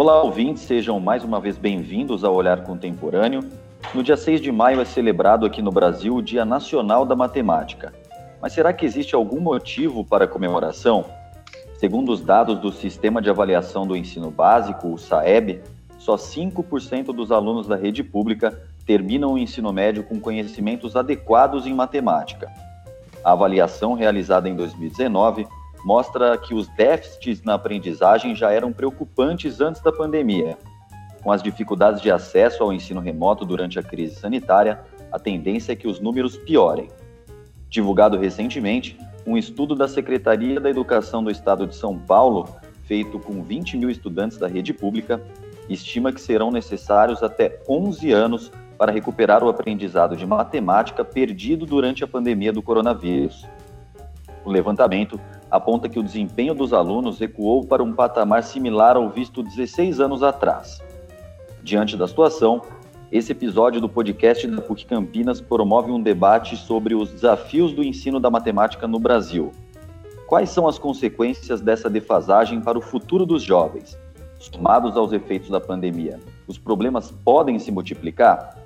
Olá, ouvintes, sejam mais uma vez bem-vindos ao Olhar Contemporâneo. No dia 6 de maio é celebrado aqui no Brasil o Dia Nacional da Matemática. Mas será que existe algum motivo para a comemoração? Segundo os dados do Sistema de Avaliação do Ensino Básico, o SAEB, só 5% dos alunos da rede pública terminam o ensino médio com conhecimentos adequados em matemática. A avaliação realizada em 2019 mostra que os déficits na aprendizagem já eram preocupantes antes da pandemia. Com as dificuldades de acesso ao ensino remoto durante a crise sanitária, a tendência é que os números piorem. Divulgado recentemente, um estudo da Secretaria da Educação do Estado de São Paulo, feito com 20 mil estudantes da rede pública, estima que serão necessários até 11 anos para recuperar o aprendizado de matemática perdido durante a pandemia do coronavírus. O levantamento aponta que o desempenho dos alunos recuou para um patamar similar ao visto 16 anos atrás. Diante da situação, esse episódio do podcast da PUC Campinas promove um debate sobre os desafios do ensino da matemática no Brasil. Quais são as consequências dessa defasagem para o futuro dos jovens? Somados aos efeitos da pandemia, os problemas podem se multiplicar?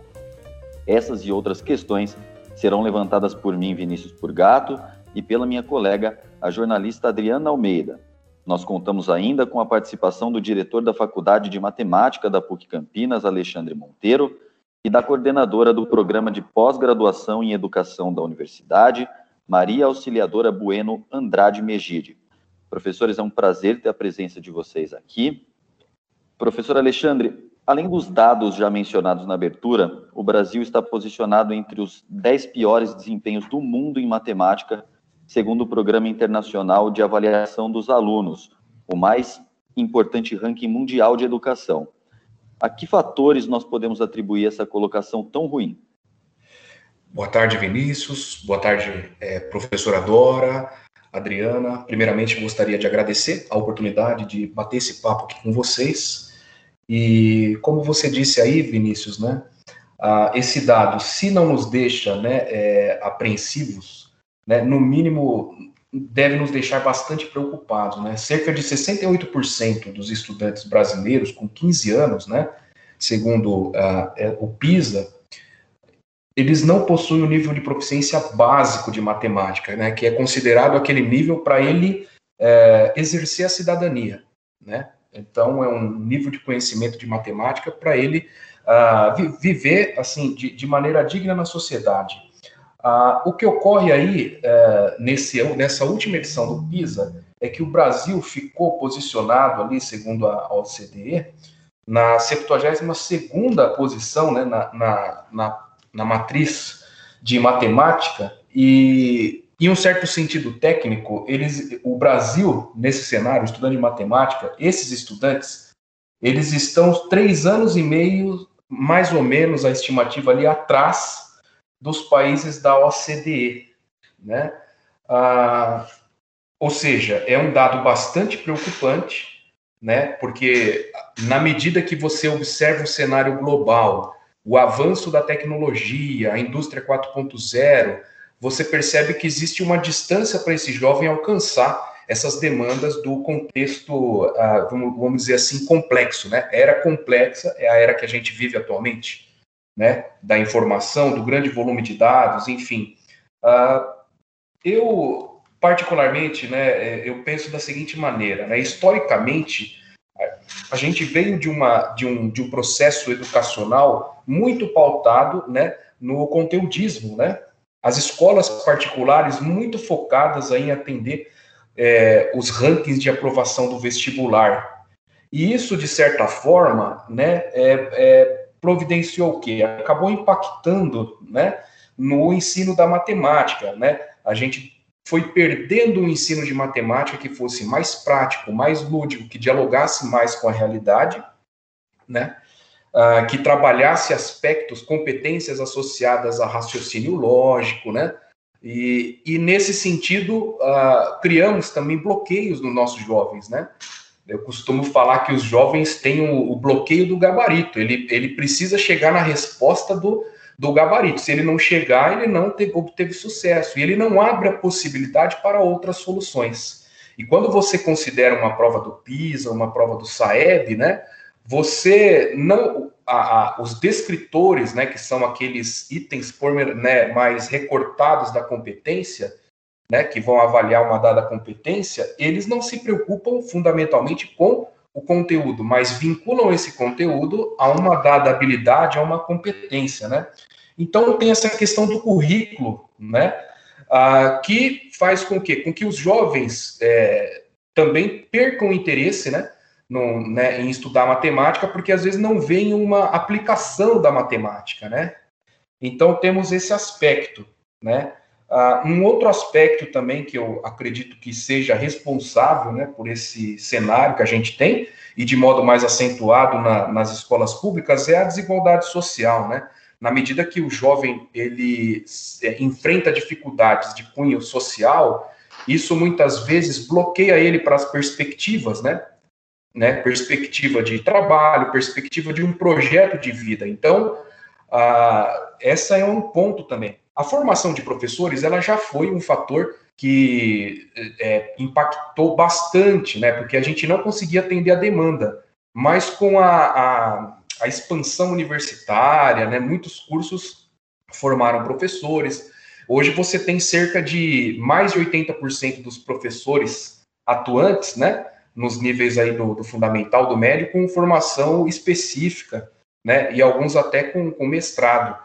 Essas e outras questões serão levantadas por mim, Vinícius Purgato, e pela minha colega, a jornalista Adriana Almeida. Nós contamos ainda com a participação do diretor da Faculdade de Matemática da PUC Campinas, Alexandre Monteiro, e da coordenadora do Programa de Pós-Graduação em Educação da Universidade, Maria Auxiliadora Bueno Andrade Megide. Professores, é um prazer ter a presença de vocês aqui. Professor Alexandre, além dos dados já mencionados na abertura, o Brasil está posicionado entre os 10 piores desempenhos do mundo em matemática segundo o Programa Internacional de Avaliação dos Alunos, o mais importante ranking mundial de educação. A que fatores nós podemos atribuir essa colocação tão ruim? Boa tarde, Vinícius. Boa tarde, é, professora Dora, Adriana. Primeiramente, gostaria de agradecer a oportunidade de bater esse papo aqui com vocês. E como você disse aí, Vinícius, né, ah, esse dado, se não nos deixa né, é, apreensivos, né, no mínimo, deve nos deixar bastante preocupados. Né? Cerca de 68% dos estudantes brasileiros com 15 anos, né, segundo uh, o PISA, eles não possuem o nível de proficiência básico de matemática, né, que é considerado aquele nível para ele uh, exercer a cidadania. Né? Então, é um nível de conhecimento de matemática para ele uh, vi viver assim de, de maneira digna na sociedade. Ah, o que ocorre aí, é, nesse, nessa última edição do PISA, é que o Brasil ficou posicionado ali, segundo a OCDE, na 72ª posição né, na, na, na, na matriz de matemática e, em um certo sentido técnico, eles, o Brasil, nesse cenário, estudando de matemática, esses estudantes, eles estão três anos e meio, mais ou menos, a estimativa ali atrás dos países da OCDE, né? Ah, ou seja, é um dado bastante preocupante, né? Porque na medida que você observa o cenário global, o avanço da tecnologia, a indústria 4.0, você percebe que existe uma distância para esse jovem alcançar essas demandas do contexto, ah, vamos dizer assim, complexo, né? Era complexa é a era que a gente vive atualmente né, da informação, do grande volume de dados, enfim. Uh, eu, particularmente, né, é, eu penso da seguinte maneira, né, historicamente, a gente veio de, uma, de, um, de um processo educacional muito pautado né, no conteudismo, né? As escolas particulares muito focadas em atender é, os rankings de aprovação do vestibular. E isso, de certa forma, né, é, é providenciou o quê? Acabou impactando né, no ensino da matemática. Né? A gente foi perdendo um ensino de matemática que fosse mais prático, mais lúdico, que dialogasse mais com a realidade, né? Uh, que trabalhasse aspectos, competências associadas a raciocínio lógico, né? E, e nesse sentido, uh, criamos também bloqueios nos nossos jovens, né? Eu costumo falar que os jovens têm o, o bloqueio do gabarito. Ele, ele precisa chegar na resposta do, do gabarito. Se ele não chegar, ele não teve, obteve sucesso. E ele não abre a possibilidade para outras soluções. E quando você considera uma prova do PISA, uma prova do SAEB, né? você não. A, a, os descritores, né, que são aqueles itens por, né, mais recortados da competência, né, que vão avaliar uma dada competência, eles não se preocupam fundamentalmente com o conteúdo, mas vinculam esse conteúdo a uma dada habilidade, a uma competência, né? Então tem essa questão do currículo, né? Ah, que faz com que, com que os jovens é, também percam interesse, né, no, né, em estudar matemática, porque às vezes não vem uma aplicação da matemática, né? Então temos esse aspecto, né? Uh, um outro aspecto também que eu acredito que seja responsável né, por esse cenário que a gente tem, e de modo mais acentuado na, nas escolas públicas, é a desigualdade social. Né? Na medida que o jovem ele é, enfrenta dificuldades de cunho social, isso muitas vezes bloqueia ele para as perspectivas, né? né? Perspectiva de trabalho, perspectiva de um projeto de vida. Então, uh, essa é um ponto também. A formação de professores, ela já foi um fator que é, impactou bastante, né? Porque a gente não conseguia atender a demanda. Mas com a, a, a expansão universitária, né? Muitos cursos formaram professores. Hoje você tem cerca de mais de 80% dos professores atuantes, né? Nos níveis aí do, do fundamental, do médio, com formação específica, né? E alguns até com, com mestrado.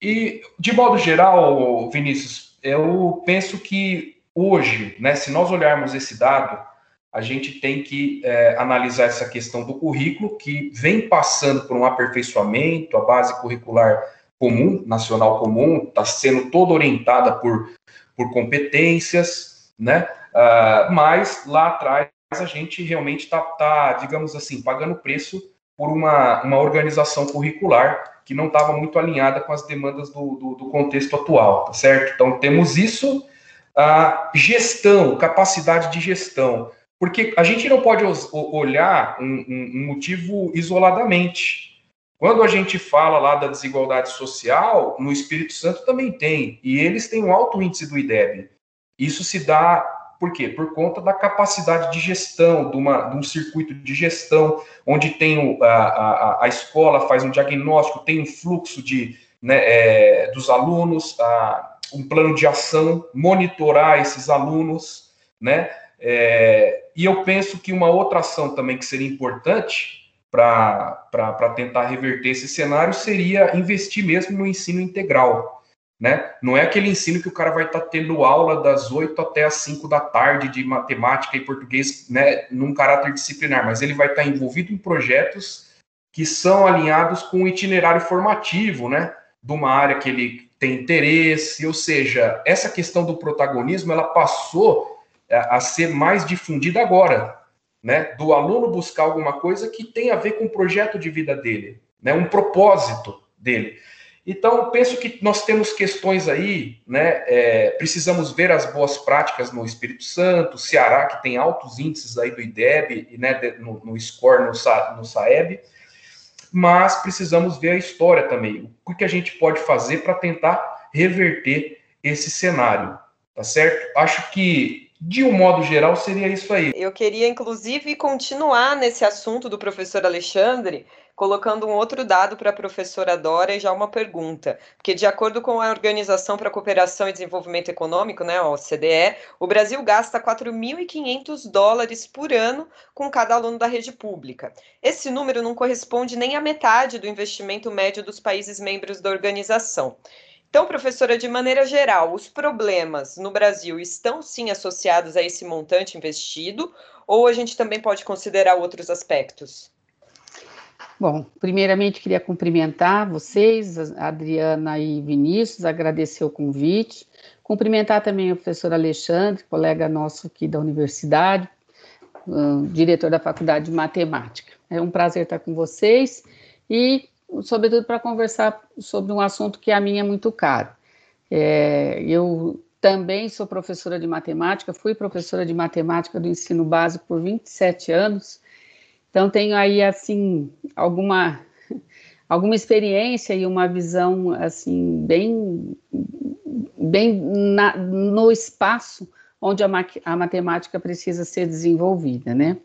E, de modo geral, Vinícius, eu penso que hoje, né, se nós olharmos esse dado, a gente tem que é, analisar essa questão do currículo, que vem passando por um aperfeiçoamento, a base curricular comum, nacional comum, está sendo toda orientada por, por competências, né? Uh, mas lá atrás a gente realmente está, tá, digamos assim, pagando preço por uma, uma organização curricular que não estava muito alinhada com as demandas do, do, do, contexto atual, tá certo? Então, temos isso, a gestão, capacidade de gestão, porque a gente não pode olhar um, um, um motivo isoladamente. Quando a gente fala lá da desigualdade social, no Espírito Santo também tem, e eles têm um alto índice do IDEB. Isso se dá por quê? Por conta da capacidade de gestão, de, uma, de um circuito de gestão, onde tem o, a, a, a, escola faz um diagnóstico, tem um fluxo de, né, é, dos alunos, a, um plano de ação, monitorar esses alunos, né? É, e eu penso que uma outra ação também que seria importante para tentar reverter esse cenário seria investir mesmo no ensino integral né? Não é aquele ensino que o cara vai estar tá tendo aula das 8 até as 5 da tarde de matemática e português, né, num caráter disciplinar, mas ele vai estar tá envolvido em projetos que são alinhados com o itinerário formativo, né, de uma área que ele tem interesse, ou seja, essa questão do protagonismo, ela passou a ser mais difundida agora, né, do aluno buscar alguma coisa que tem a ver com o projeto de vida dele, né, um propósito dele. Então, penso que nós temos questões aí, né? É, precisamos ver as boas práticas no Espírito Santo, Ceará, que tem altos índices aí do IDEB, né, no, no score, no, no SAEB, mas precisamos ver a história também. O que a gente pode fazer para tentar reverter esse cenário, tá certo? Acho que de um modo geral, seria isso aí. Eu queria, inclusive, continuar nesse assunto do professor Alexandre, colocando um outro dado para a professora Dora e já uma pergunta. Porque, de acordo com a Organização para a Cooperação e Desenvolvimento Econômico, né, a OCDE, o Brasil gasta 4.500 dólares por ano com cada aluno da rede pública. Esse número não corresponde nem à metade do investimento médio dos países membros da organização. Então, professora, de maneira geral, os problemas no Brasil estão sim associados a esse montante investido, ou a gente também pode considerar outros aspectos? Bom, primeiramente queria cumprimentar vocês, Adriana e Vinícius, agradecer o convite, cumprimentar também o professor Alexandre, colega nosso aqui da universidade, diretor da Faculdade de Matemática. É um prazer estar com vocês e, sobretudo, para conversar sobre um assunto que a mim é muito caro. É, eu também sou professora de matemática, fui professora de matemática do ensino básico por 27 anos então tenho aí assim alguma alguma experiência e uma visão assim bem bem na, no espaço onde a, a, matemática precisa ser desenvolvida, né?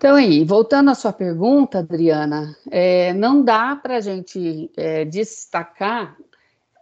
Então, aí, voltando à sua pergunta, Adriana, é, não dá para a gente é, destacar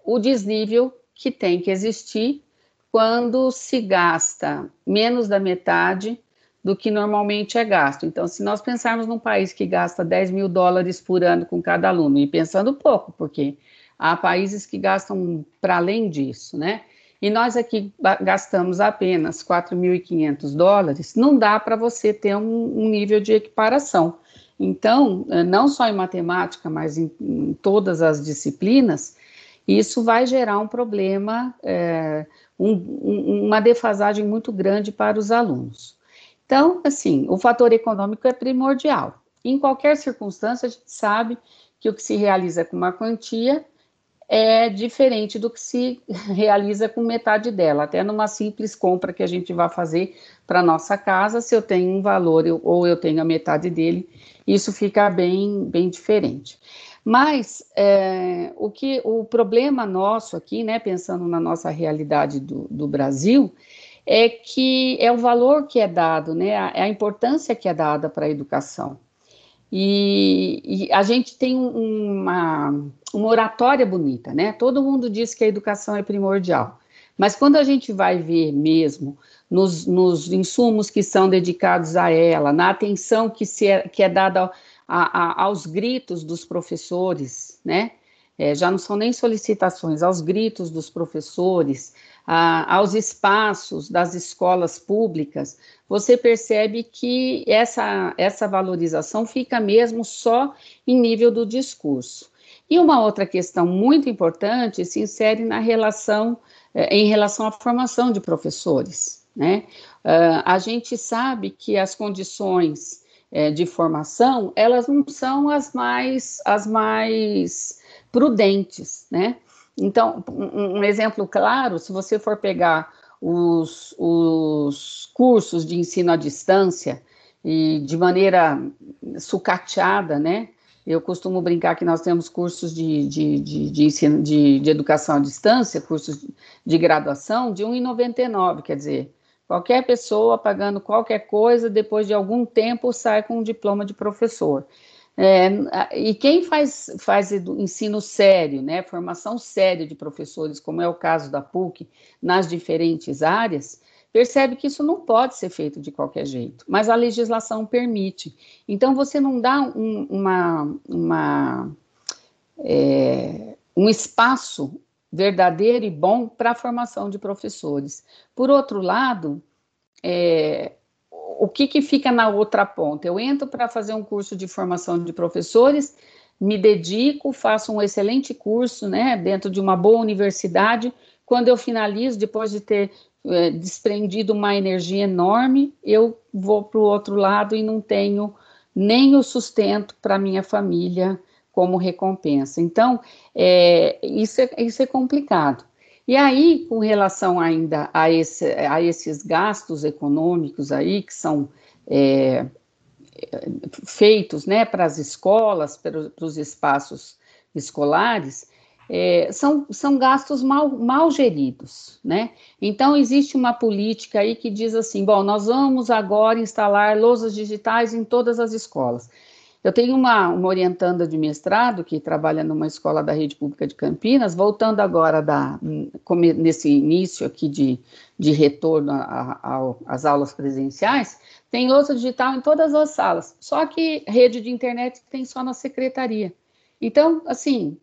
o desnível que tem que existir quando se gasta menos da metade do que normalmente é gasto. Então, se nós pensarmos num país que gasta 10 mil dólares por ano com cada aluno, e pensando pouco, porque há países que gastam para além disso, né? E nós aqui gastamos apenas 4.500 dólares, não dá para você ter um, um, nível de equiparação. Então, eh, não só em matemática, mas em, em todas as disciplinas, isso vai gerar um problema, é, um, uma defasagem muito grande para os alunos. Então, assim, o fator econômico é primordial. Em qualquer circunstância, a gente sabe que o que se realiza com uma quantia é diferente do que se realiza com metade dela. Até numa simples compra que a gente vai fazer para nossa casa, se eu tenho um valor eu, ou eu tenho a metade dele, isso fica bem, bem diferente. Mas é, o que o problema nosso aqui, né, pensando na nossa realidade do, do Brasil, é que é o valor que é dado, né, a, a importância que é dada para a educação. E, e, a gente tem uma, uma oratória bonita, né? Todo mundo diz que a educação é primordial. Mas quando a gente vai ver mesmo nos, nos insumos que são dedicados a ela, na atenção que, se é, que é dada a, a, aos gritos dos professores, né? É, já não são nem solicitações, aos gritos dos professores, aos espaços das escolas públicas, você percebe que essa, essa valorização fica mesmo só em nível do discurso. E uma outra questão muito importante se insere na relação, eh, em relação à formação de professores. Né? Uh, a gente sabe que as condições eh, de formação, elas não são as mais, as mais prudentes, né? Então, um, um exemplo claro, se você for pegar os, os cursos de ensino à distância e de maneira sucateada, né? Eu costumo brincar que nós temos cursos de, de, de, de ensino de, de, educação à distância, cursos de graduação, de R$ 1,99, quer dizer, qualquer pessoa pagando qualquer coisa, depois de algum tempo, sai com um diploma de professor. É, e quem faz, faz ensino sério, né, formação séria de professores, como é o caso da PUC, nas diferentes áreas, percebe que isso não pode ser feito de qualquer jeito, mas a legislação permite. Então, você não dá um, uma, uma é, um espaço verdadeiro e bom para a formação de professores. Por outro lado, é, o que, que fica na outra ponta? Eu entro para fazer um curso de formação de professores, me dedico, faço um excelente curso, né, dentro de uma boa universidade. Quando eu finalizo, depois de ter é, desprendido uma energia enorme, eu vou para o outro lado e não tenho nem o sustento para minha família como recompensa. Então, é, isso, é, isso é complicado. E aí, com relação ainda a, esse, a esses gastos econômicos aí, que são é, feitos né, para as escolas, para, os espaços escolares, é, são, são gastos mal, mal geridos, né? Então, existe uma política aí que diz assim, bom, nós vamos agora instalar lousas digitais em todas as escolas. Eu tenho uma, uma orientanda de mestrado que trabalha numa escola da rede pública de Campinas, voltando agora da, nesse início aqui de, de retorno às aulas presenciais, tem louça digital em todas as salas, só que rede de internet tem só na secretaria. Então, assim,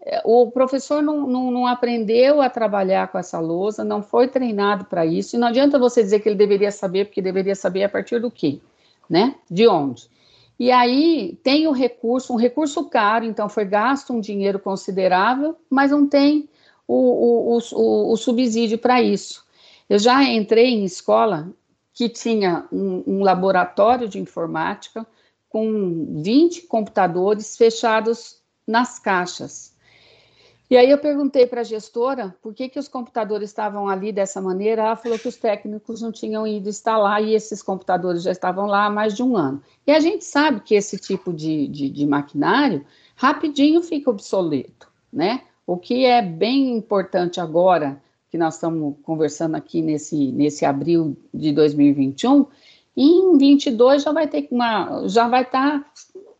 é, o professor não, não, não, aprendeu a trabalhar com essa lousa, não foi treinado para isso, e não adianta você dizer que ele deveria saber, porque deveria saber a partir do quê, né? De onde? E aí tem o recurso, um recurso caro, então foi gasto um dinheiro considerável, mas não tem o, o, o, o subsídio para isso. Eu já entrei em escola que tinha um, um laboratório de informática com 20 computadores fechados nas caixas. E aí eu perguntei para a gestora por que, que os computadores estavam ali dessa maneira. Ela falou que os técnicos não tinham ido instalar e esses computadores já estavam lá há mais de um ano. E a gente sabe que esse tipo de, de, de maquinário rapidinho fica obsoleto, né? O que é bem importante agora, que nós estamos conversando aqui nesse, nesse abril de 2021, E em 22 já vai ter uma, já vai estar tá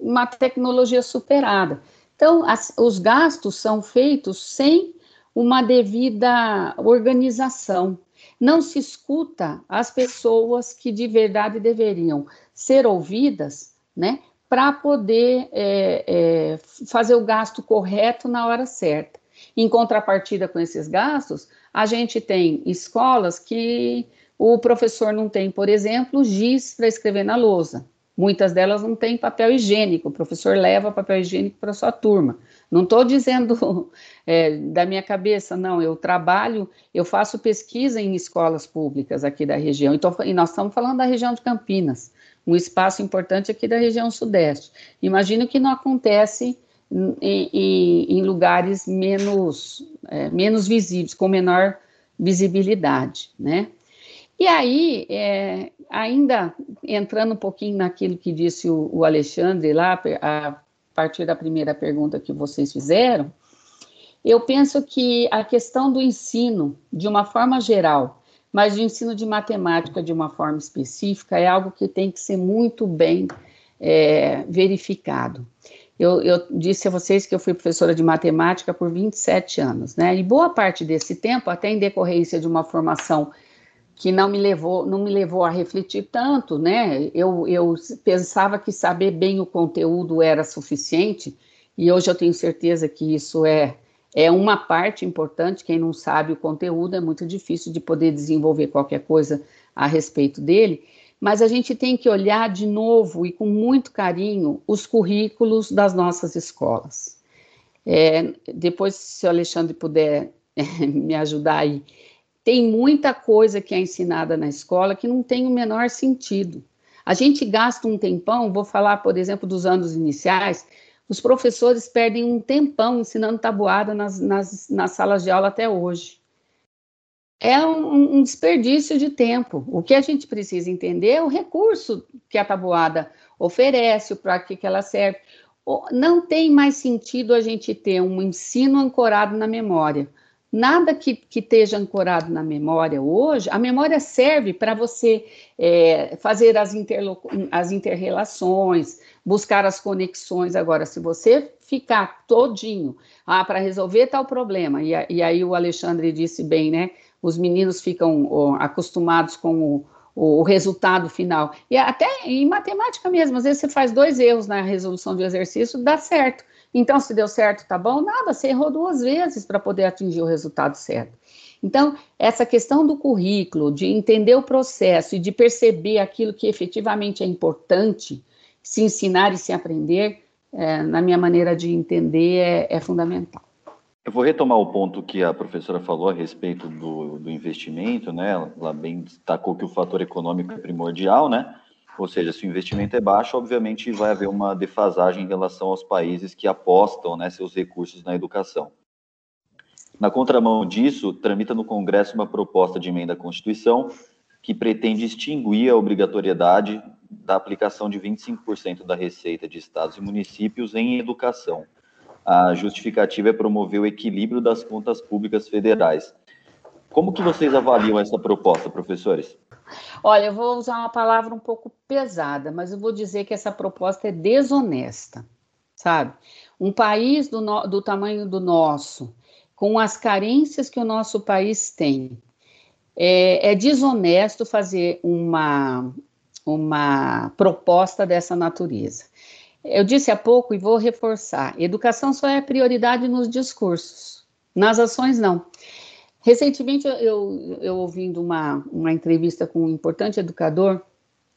uma tecnologia superada. Então, as, os gastos são feitos sem uma devida organização. Não se escuta as pessoas que de verdade deveriam ser ouvidas, né, para poder é, é, fazer o gasto correto na hora certa. Em contrapartida com esses gastos, a gente tem escolas que o professor não tem, por exemplo, giz para escrever na lousa. Muitas delas não têm papel higiênico, o professor leva papel higiênico para sua turma. Não estou dizendo é, da minha cabeça, não, eu trabalho, eu faço pesquisa em escolas públicas aqui da região, então, e nós estamos falando da região de Campinas, um espaço importante aqui da região sudeste. Imagino que não acontece em, em, em lugares menos, é, menos visíveis, com menor visibilidade, né? E aí, é, ainda entrando um pouquinho naquilo que disse o, o Alexandre lá, a partir da primeira pergunta que vocês fizeram, eu penso que a questão do ensino, de uma forma geral, mas de ensino de matemática de uma forma específica, é algo que tem que ser muito bem é, verificado. Eu, eu, disse a vocês que eu fui professora de matemática por 27 anos, né? E boa parte desse tempo, até em decorrência de uma formação que não me levou, não me levou a refletir tanto, né? Eu, eu pensava que saber bem o conteúdo era suficiente, e hoje eu tenho certeza que isso é, é uma parte importante. Quem não sabe o conteúdo é muito difícil de poder desenvolver qualquer coisa a respeito dele. Mas a gente tem que olhar de novo e com muito carinho os currículos das nossas escolas. É, depois, se o Alexandre puder me ajudar aí, tem muita coisa que é ensinada na escola que não tem o menor sentido. A gente gasta um tempão, vou falar, por exemplo, dos anos iniciais, os professores perdem um tempão ensinando tabuada nas, nas, nas salas de aula até hoje. É um, um, desperdício de tempo. O que a gente precisa entender é o recurso que a tabuada oferece, para que, que ela serve. Não tem mais sentido a gente ter um ensino ancorado na memória nada que, que esteja ancorado na memória hoje, a memória serve para você é, fazer as, as interrelações, buscar as conexões. Agora, se você ficar todinho ah, para resolver tal problema, e, e, aí o Alexandre disse bem, né? Os meninos ficam ó, acostumados com o, o, resultado final. E até em matemática mesmo, às vezes você faz dois erros na resolução de exercício, dá certo. Então, se deu certo, tá bom? Nada, você errou duas vezes para poder atingir o resultado certo. Então, essa questão do currículo, de entender o processo e de perceber aquilo que efetivamente é importante, se ensinar e se aprender, é, na minha maneira de entender, é, é, fundamental. Eu vou retomar o ponto que a professora falou a respeito do, do investimento, né? Ela bem destacou que o fator econômico é primordial, né? Ou seja, se o investimento é baixo, obviamente vai haver uma defasagem em relação aos países que apostam né, seus recursos na educação. Na contramão disso, tramita no Congresso uma proposta de emenda à Constituição que pretende extinguir a obrigatoriedade da aplicação de 25% da receita de estados e municípios em educação. A justificativa é promover o equilíbrio das contas públicas federais. Como que vocês avaliam essa proposta, professores? Olha, eu vou usar uma palavra um pouco pesada, mas eu vou dizer que essa proposta é desonesta, sabe? Um país do, no, do tamanho do nosso, com as carências que o nosso país tem, é, é desonesto fazer uma, uma proposta dessa natureza. Eu disse há pouco e vou reforçar: educação só é prioridade nos discursos, nas ações não. Recentemente, eu, eu ouvindo uma, uma entrevista com um importante educador,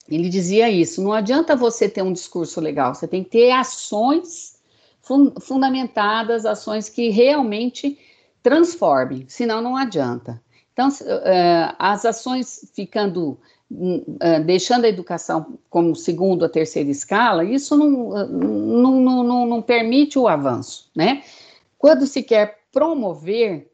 ele dizia isso: não adianta você ter um discurso legal, você tem que ter ações fun fundamentadas, ações que realmente transformem, senão não adianta. Então, uh, as ações ficando, uh, deixando a educação como segunda ou terceira escala, isso não, não, não, não, não permite o avanço, né? Quando se quer promover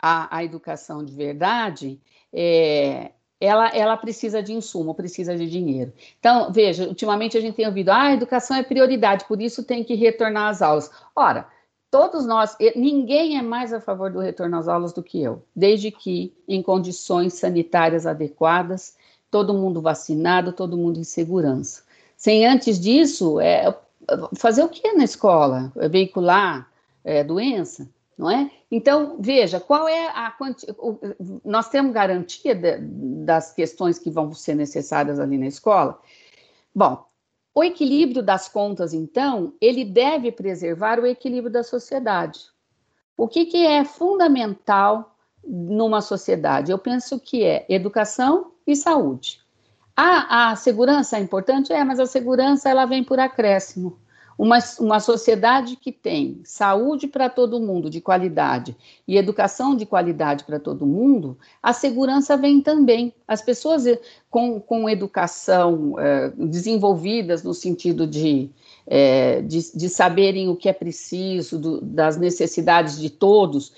a, a educação de verdade, é, ela, ela precisa de insumo, precisa de dinheiro. Então, veja, ultimamente a gente tem ouvido, ah, a educação é prioridade, por isso tem que retornar às aulas. Ora, todos nós, ninguém é mais a favor do retorno às aulas do que eu, desde que em condições sanitárias adequadas, todo mundo vacinado, todo mundo em segurança. Sem antes disso, é, fazer o que na escola? Veicular é, doença, não é? Então, veja, qual é a quanti... Nós temos garantia de, das questões que vão ser necessárias ali na escola? Bom, o equilíbrio das contas, então, ele deve preservar o equilíbrio da sociedade. O que, que é fundamental numa sociedade? Eu penso que é educação e saúde. A, a segurança é importante? É, mas a segurança ela vem por acréscimo. Uma, uma sociedade que tem saúde para todo mundo de qualidade e educação de qualidade para todo mundo, a segurança vem também. As pessoas eh, com, com educação é, desenvolvidas no sentido de, é, de, de, saberem o que é preciso, do, das necessidades de todos,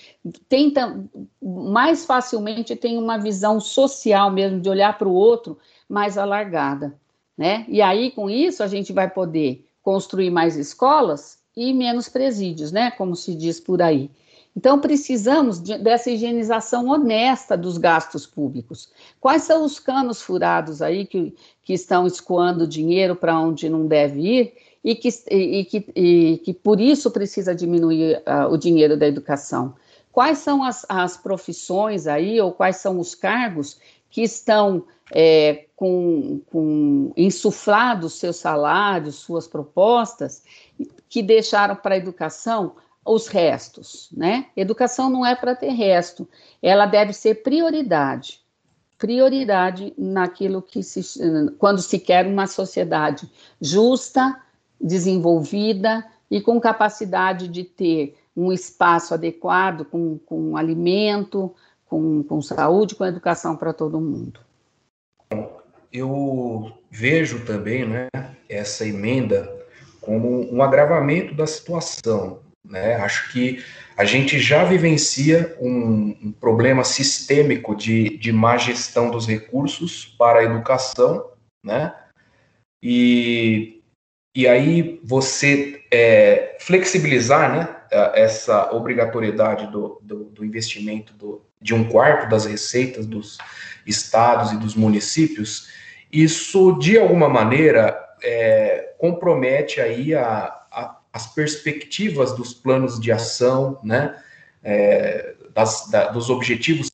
tentam mais facilmente tem uma visão social mesmo, de olhar para o outro mais alargada. Né? E aí, com isso, a gente vai poder construir mais escolas e menos presídios, né? Como se diz por aí. Então, precisamos de, dessa higienização honesta dos gastos públicos. Quais são os canos furados aí que, que estão escoando dinheiro para onde não deve ir e que, e, que, e que por isso precisa diminuir uh, o dinheiro da educação? Quais são as, as profissões aí, ou quais são os cargos que estão é, com, com insuflados seus salários, suas propostas, que deixaram para a educação os restos, né? Educação não é para ter resto, ela deve ser prioridade. Prioridade naquilo que se quando se quer uma sociedade justa, desenvolvida e com capacidade de ter um espaço adequado, com, com alimento, com, com saúde, com educação para todo mundo. Eu vejo também né, essa emenda como um agravamento da situação. Né? Acho que a gente já vivencia um, um problema sistêmico de, de má gestão dos recursos para a educação, né? E, e aí você é, flexibilizar né, essa obrigatoriedade do, do, do investimento do, de um quarto das receitas dos estados e dos municípios, isso de alguma maneira é, compromete aí a, a, as perspectivas dos planos de ação, né, é, das, da, dos objetivos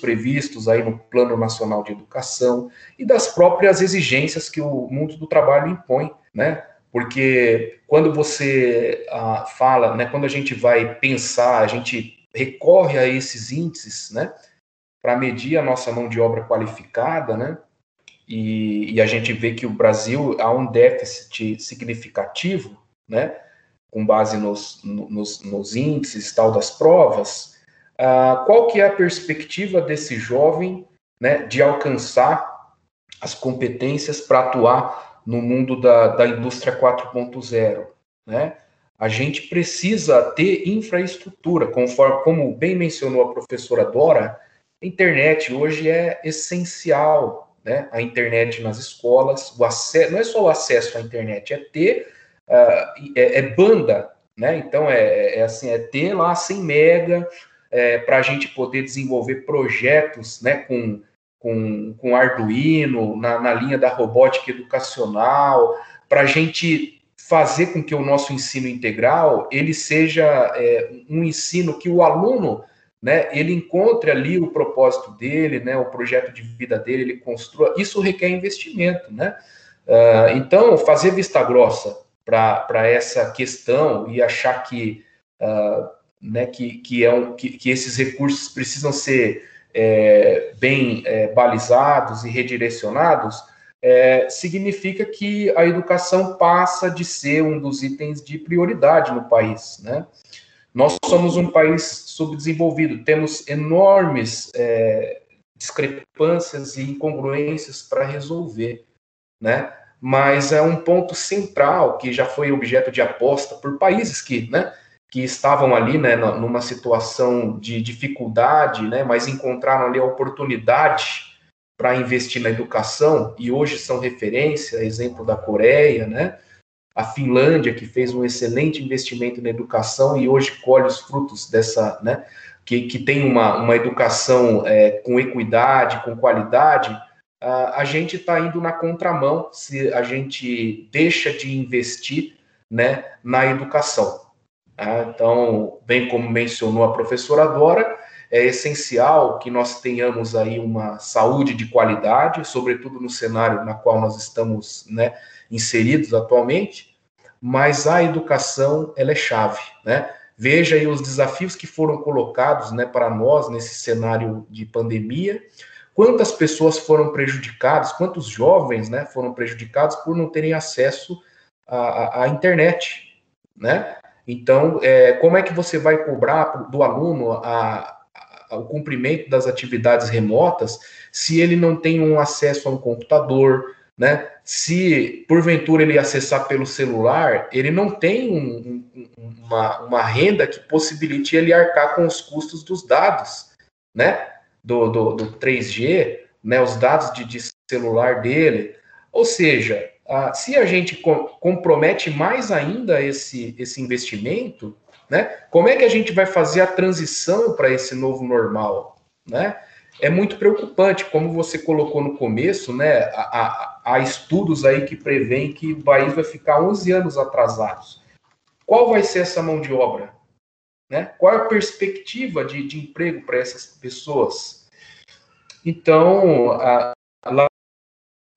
previstos aí no Plano Nacional de Educação e das próprias exigências que o mundo do trabalho impõe, né? Porque quando você ah, fala, né, quando a gente vai pensar, a gente recorre a esses índices, né, para medir a nossa mão de obra qualificada, né, e, e, a gente vê que o Brasil há um déficit significativo, né, com base nos, nos, nos índices tal das provas, uh, qual que é a perspectiva desse jovem, né, de alcançar as competências para atuar no mundo da, da indústria 4.0, né? a gente precisa ter infraestrutura, conforme como bem mencionou a professora Dora, a internet hoje é essencial, né? A internet nas escolas, o acesso, não é só o acesso à internet, é ter uh, é, é, banda, né? Então é, é, assim, é ter lá 100 mega é, para a gente poder desenvolver projetos, né? Com com, com Arduino na, na linha da robótica educacional, para a gente fazer com que o nosso ensino integral ele seja é, um ensino que o aluno né, ele encontre ali o propósito dele, né, o projeto de vida dele, ele construa. Isso requer investimento, né? Uh, então, fazer vista grossa para essa questão e achar que, uh, né, que, que, é um, que, que esses recursos precisam ser é, bem é, balizados e redirecionados, é, significa que a educação passa de ser um dos itens de prioridade no país, né? Nós somos um país subdesenvolvido, temos enormes é, discrepâncias e incongruências para resolver, né? Mas é um ponto central que já foi objeto de aposta por países que, né, que estavam ali, né, numa situação de dificuldade, né, mas encontraram ali a oportunidade para investir na educação e hoje são referência, exemplo da Coreia, né? A Finlândia que fez um excelente investimento na educação e hoje colhe os frutos dessa, né? Que, que tem uma, uma educação é, com equidade, com qualidade, a gente está indo na contramão se a gente deixa de investir né, na educação. Tá? Então, bem como mencionou a professora Dora, é essencial que nós tenhamos aí uma saúde de qualidade, sobretudo no cenário na qual nós estamos né, inseridos atualmente, mas a educação ela é chave, né? Veja aí os desafios que foram colocados né, para nós nesse cenário de pandemia, quantas pessoas foram prejudicadas, quantos jovens né, foram prejudicados por não terem acesso à, à internet, né? Então, é, como é que você vai cobrar do aluno a, a, o cumprimento das atividades remotas se ele não tem um acesso a um computador, né? Se porventura ele acessar pelo celular, ele não tem um, um, uma, uma renda que possibilite ele arcar com os custos dos dados, né? Do, do, do 3G, né? Os dados de, de celular dele. Ou seja, a, se a gente com, compromete mais ainda esse, esse investimento, né? Como é que a gente vai fazer a transição para esse novo normal, né? É muito preocupante, como você colocou no começo, né? Há, há, estudos aí que preveem que o país vai ficar 11 anos atrasados. Qual vai ser essa mão de obra? Né? Qual é a perspectiva de, de emprego para essas pessoas? Então, a,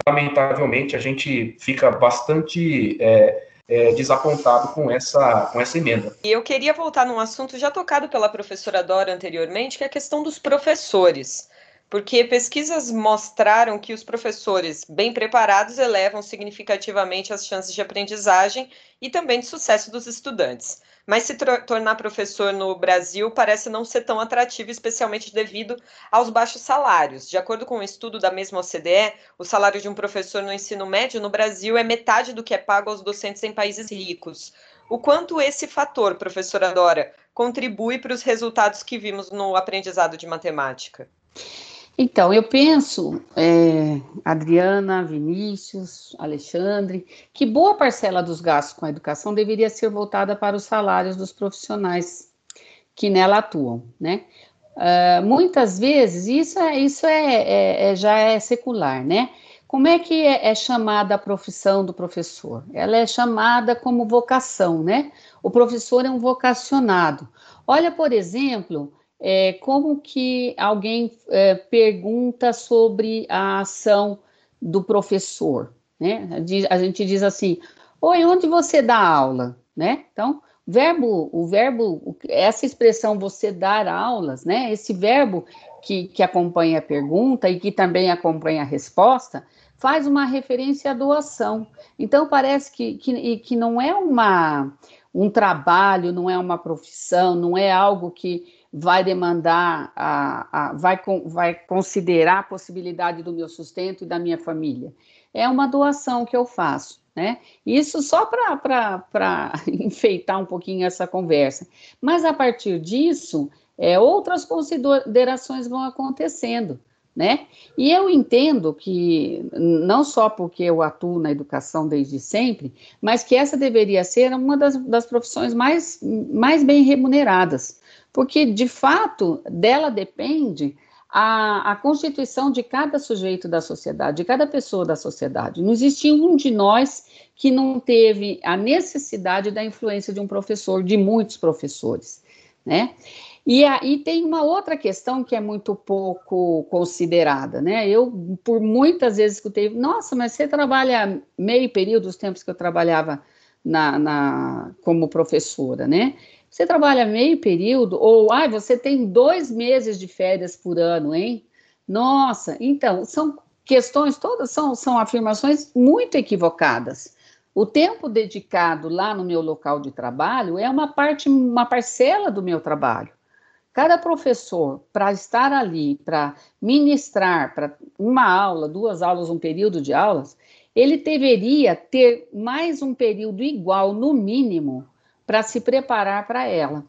lamentavelmente, a gente fica bastante é, é, desapontado com essa, com essa emenda. E eu queria voltar num assunto já tocado pela professora Dora anteriormente, que é a questão dos professores porque pesquisas mostraram que os professores bem preparados elevam significativamente as chances de aprendizagem e também de sucesso dos estudantes. Mas se tornar professor no Brasil parece não ser tão atrativo, especialmente devido aos baixos salários. De acordo com um estudo da mesma OCDE, o salário de um professor no ensino médio no Brasil é metade do que é pago aos docentes em países ricos. O quanto esse fator, professora Dora, contribui para os resultados que vimos no aprendizado de matemática? Então, eu penso, é, Adriana, Vinícius, Alexandre, que boa parcela dos gastos com a educação deveria ser voltada para os salários dos profissionais que nela atuam, né? Uh, muitas vezes isso, é, isso é, é, é, já é secular, né? Como é que é, é chamada a profissão do professor? Ela é chamada como vocação, né? O professor é um vocacionado. Olha, por exemplo, é, como que alguém é, pergunta sobre a ação do professor, né? A gente diz assim, oi, onde você dá aula, né? Então, verbo, o verbo, essa expressão você dar aulas, né? Esse verbo que, que acompanha a pergunta e que também acompanha a resposta, faz uma referência à doação. Então, parece que, que, que não é uma, um trabalho, não é uma profissão, não é algo que vai demandar, a, a, vai, vai considerar a possibilidade do meu sustento e da minha família. É uma doação que eu faço. Né? Isso só para enfeitar um pouquinho essa conversa. Mas a partir disso, é, outras considerações vão acontecendo. Né? E eu entendo que, não só porque eu atuo na educação desde sempre, mas que essa deveria ser uma das, das profissões mais, mais bem remuneradas porque de fato dela depende a, a, constituição de cada sujeito da sociedade, de cada pessoa da sociedade. Não existe um de nós que não teve a necessidade da influência de um professor, de muitos professores, né? E aí tem uma outra questão que é muito pouco considerada, né? Eu, por muitas vezes, escutei, nossa, mas você trabalha meio período, os tempos que eu trabalhava na, na como professora, né? Você trabalha meio período, ou ah, você tem dois meses de férias por ano, hein? Nossa, então, são questões todas, são, são afirmações muito equivocadas. O tempo dedicado lá no meu local de trabalho é uma parte, uma parcela do meu trabalho. Cada professor, para estar ali, para ministrar, para uma aula, duas aulas, um período de aulas, ele deveria ter mais um período igual, no mínimo, para se preparar para ela.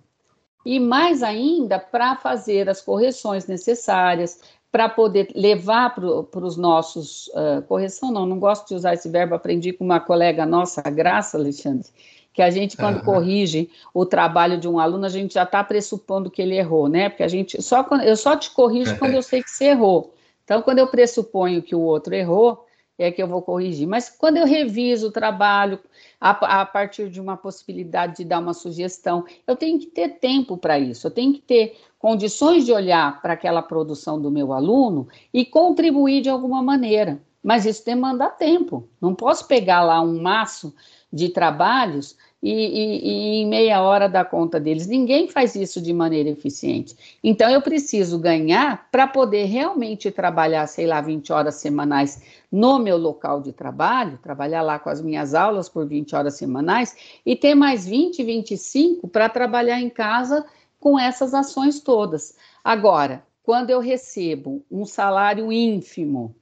E mais ainda, para fazer as correções necessárias, para poder levar para os nossos. Uh, correção, não, não gosto de usar esse verbo, aprendi com uma colega nossa, a Graça Alexandre, que a gente, quando uhum. corrige o trabalho de um aluno, a gente já está pressupondo que ele errou, né? Porque a gente. Só, eu só te corrijo quando eu sei que você errou. Então, quando eu pressuponho que o outro errou, é que eu vou corrigir. Mas quando eu reviso o trabalho a, a partir de uma possibilidade de dar uma sugestão, eu tenho que ter tempo para isso, eu tenho que ter condições de olhar para aquela produção do meu aluno e contribuir de alguma maneira. Mas isso demanda tempo. Não posso pegar lá um maço de trabalhos e, e, e, em meia hora dar conta deles. Ninguém faz isso de maneira eficiente. Então, eu preciso ganhar para poder realmente trabalhar, sei lá, 20 horas semanais no meu local de trabalho, trabalhar lá com as minhas aulas por 20 horas semanais e ter mais 20, 25 para trabalhar em casa com essas ações todas. Agora, quando eu recebo um salário ínfimo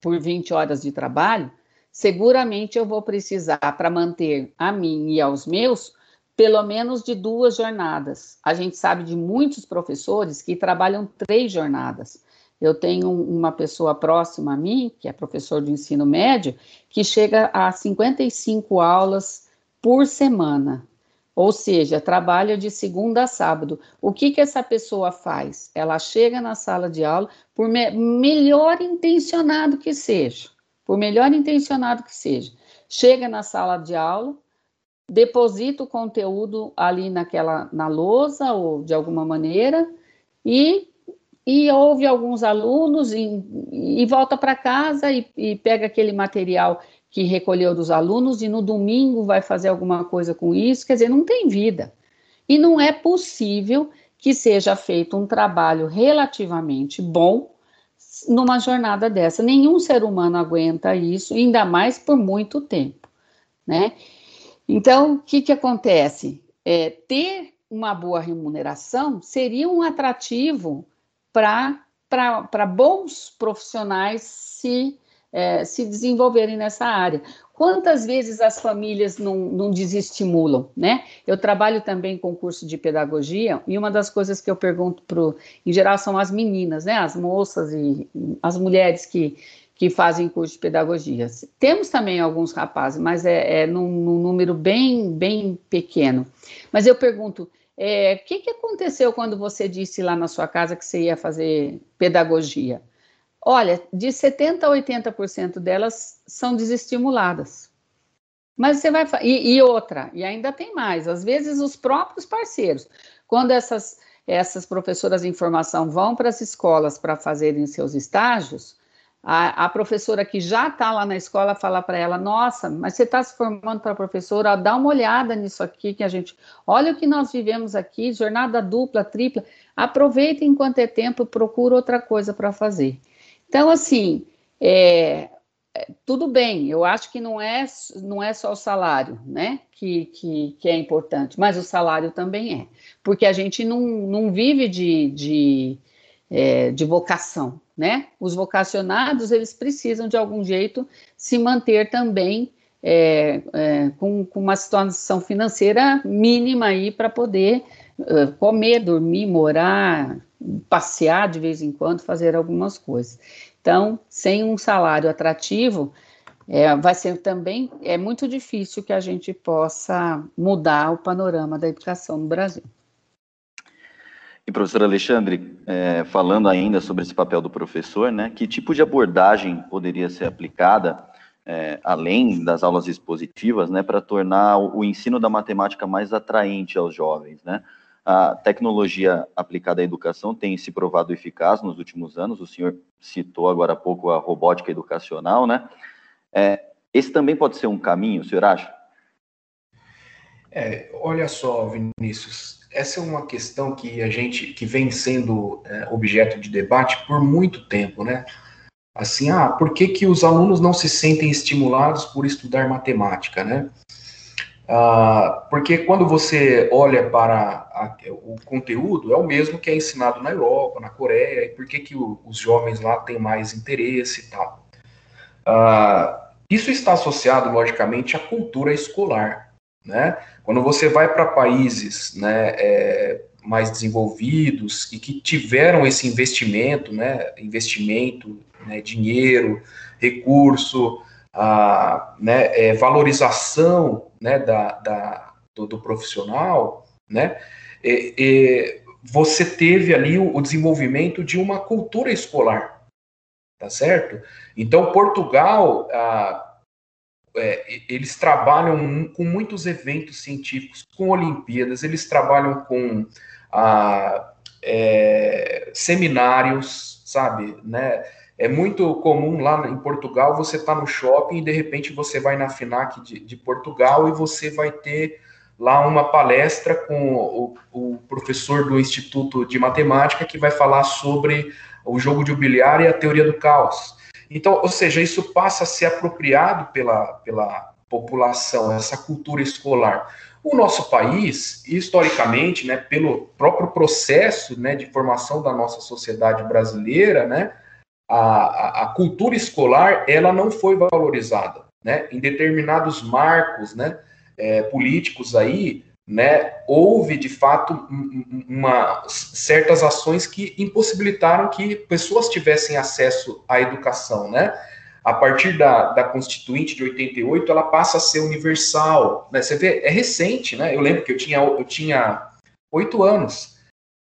por 20 horas de trabalho, seguramente eu vou precisar, para manter a mim e aos meus, pelo menos de duas jornadas. A gente sabe de muitos professores que trabalham três jornadas. Eu tenho uma pessoa próxima a mim, que é professor de ensino médio, que chega a 55 aulas por semana. Ou seja, trabalha de segunda a sábado. O que, que essa pessoa faz? Ela chega na sala de aula, por me melhor intencionado que seja, por melhor intencionado que seja, chega na sala de aula, deposita o conteúdo ali naquela na lousa ou de alguma maneira e e ouve alguns alunos e, e volta para casa e, e, pega aquele material que recolheu dos alunos e no domingo vai fazer alguma coisa com isso, quer dizer, não tem vida. E não é possível que seja feito um trabalho relativamente bom numa jornada dessa. Nenhum ser humano aguenta isso, ainda mais por muito tempo, né? Então, o que, que acontece? É, ter uma boa remuneração seria um atrativo para bons profissionais se, é, se desenvolverem nessa área. Quantas vezes as famílias não, não desestimulam, né? Eu trabalho também com curso de pedagogia e uma das coisas que eu pergunto pro, em geral são as meninas, né? As moças e as mulheres que, que fazem curso de pedagogia. Temos também alguns rapazes, mas é, é num, num número bem, bem pequeno. Mas eu pergunto, o é, que, que aconteceu quando você disse lá na sua casa que você ia fazer pedagogia? Olha, de 70% a 80% delas são desestimuladas. Mas você vai. E, e, outra, e ainda tem mais, às vezes os próprios parceiros, quando essas, essas professoras de informação vão para as escolas para fazerem seus estágios, a, a professora que já está lá na escola fala para ela: Nossa, mas você está se formando para professora, dá uma olhada nisso aqui que a gente. Olha o que nós vivemos aqui, jornada dupla, tripla. Aproveita enquanto é tempo, procura outra coisa para fazer. Então, assim, é, é, tudo bem, eu acho que não é, não é só o salário, né, que, que, que, é importante, mas o salário também é, porque a gente não, não vive de, de, é, de vocação, né, os vocacionados, eles precisam de algum jeito se manter também é, é, com, com, uma situação financeira mínima aí para poder comer, dormir, morar, passear de vez em quando, fazer algumas coisas. Então, sem um salário atrativo, é, vai ser também é muito difícil que a gente possa mudar o panorama da educação no Brasil. E professor Alexandre, é, falando ainda sobre esse papel do professor, né, que tipo de abordagem poderia ser aplicada, é, além das aulas expositivas, né, para tornar o, o ensino da matemática mais atraente aos jovens, né? A tecnologia aplicada à educação tem se provado eficaz nos últimos anos. O senhor citou agora há pouco a robótica educacional, né? É, esse também pode ser um caminho, o senhor acha? É, olha só, Vinícius, essa é uma questão que a gente que vem sendo é, objeto de debate por muito tempo, né? Assim, ah, por que, que os alunos não se sentem estimulados por estudar matemática, né? Ah, porque quando você olha para a, o conteúdo, é o mesmo que é ensinado na Europa, na Coreia, e por que, que o, os jovens lá têm mais interesse e tal. Ah, isso está associado, logicamente, à cultura escolar. Né? Quando você vai para países né, é, mais desenvolvidos e que tiveram esse investimento, né, investimento, né, dinheiro, recurso, a né, é, valorização né, da, da do, do, profissional, né, é, você teve ali o, o, desenvolvimento de uma cultura escolar. tá certo? Então, Portugal, ah, é, eles trabalham com muitos eventos científicos, com Olimpíadas, eles trabalham com ah, é, seminários, sabe, né? É muito comum lá em Portugal você estar tá no shopping e de repente você vai na FINAC de, de Portugal e você vai ter lá uma palestra com o, o, professor do Instituto de Matemática que vai falar sobre o jogo de bilhar e a teoria do caos. Então, ou seja, isso passa a ser apropriado pela, pela população, essa cultura escolar. O nosso país, historicamente, né, pelo próprio processo né, de formação da nossa sociedade brasileira, né, a, a, cultura escolar ela não foi valorizada. Né, em determinados marcos né, é, políticos aí, né, houve de fato uma, certas ações que impossibilitaram que pessoas tivessem acesso à educação, né? A partir da, da Constituinte de 88, ela passa a ser universal. Né? Você vê, é recente, né? Eu lembro que eu tinha eu tinha oito anos.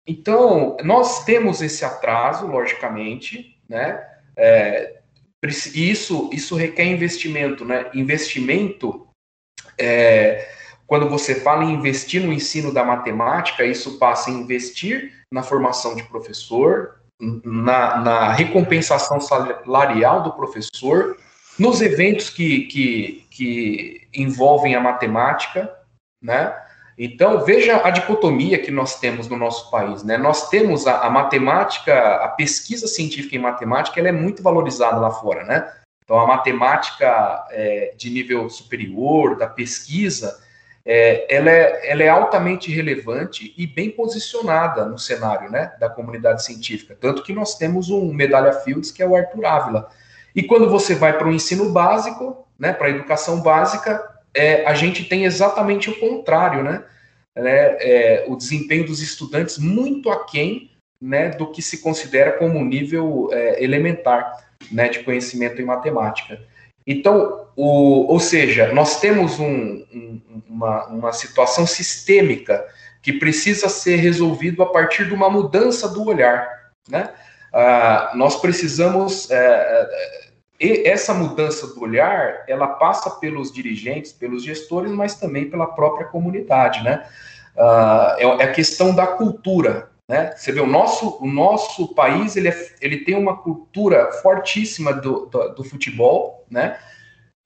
Então, nós temos esse atraso, logicamente, né? É, isso, isso requer investimento, né? Investimento é, quando você fala em investir no ensino da matemática, isso passa em investir na formação de professor, na, na recompensação salarial do professor, nos eventos que, que, que envolvem a matemática, né? Então, veja a dicotomia que nós temos no nosso país, né? Nós temos a, a matemática, a pesquisa científica em matemática, ela é muito valorizada lá fora, né? Então, a matemática é, de nível superior, da pesquisa, é, ela, é, ela é altamente relevante e bem posicionada no cenário né, da comunidade científica. Tanto que nós temos um medalha Fields, que é o Arthur Ávila. E quando você vai para o ensino básico, né, para a educação básica, é, a gente tem exatamente o contrário, né? É, o desempenho dos estudantes muito aquém né, do que se considera como nível é, elementar né, de conhecimento em matemática. Então, o, ou seja, nós temos um, um, uma, uma situação sistêmica que precisa ser resolvido a partir de uma mudança do olhar. Né? Ah, nós precisamos. É, é, essa mudança do olhar, ela passa pelos dirigentes, pelos gestores, mas também pela própria comunidade. Né? É, é a questão da cultura. Né? Você vê, o nosso, o nosso país ele, é, ele tem uma cultura fortíssima do, do, do futebol, né?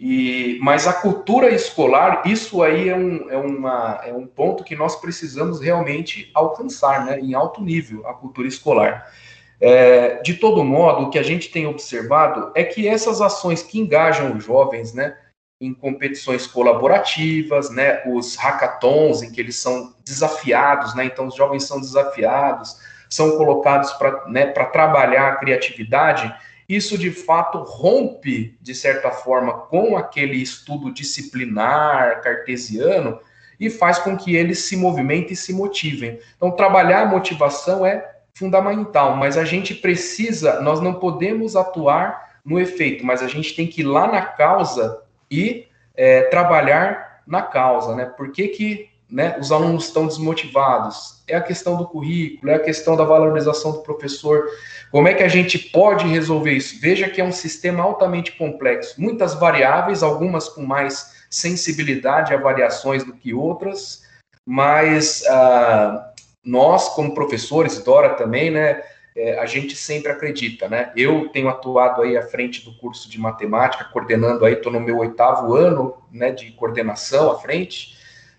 E, mas a cultura escolar, isso aí é um, é, uma, é um ponto que nós precisamos realmente alcançar, né, em alto nível, a cultura escolar. É, de todo modo, o que a gente tem observado é que essas ações que engajam os jovens, né, em competições colaborativas, né, os hackathons, em que eles são desafiados, né, então os jovens são desafiados, são colocados para né, trabalhar a criatividade, isso de fato rompe, de certa forma, com aquele estudo disciplinar cartesiano e faz com que eles se movimentem e se motivem. Então, trabalhar a motivação é fundamental, mas a gente precisa, nós não podemos atuar no efeito, mas a gente tem que ir lá na causa e é, trabalhar na causa, né? Por que, que né, os alunos estão desmotivados? É a questão do currículo, é a questão da valorização do professor. Como é que a gente pode resolver isso? Veja que é um sistema altamente complexo, muitas variáveis, algumas com mais sensibilidade a variações do que outras, mas uh, nós, como professores, Dora também, né, é, a gente sempre acredita, né? Eu tenho atuado aí à frente do curso de matemática, coordenando aí, estou no meu oitavo ano, né, de coordenação à frente,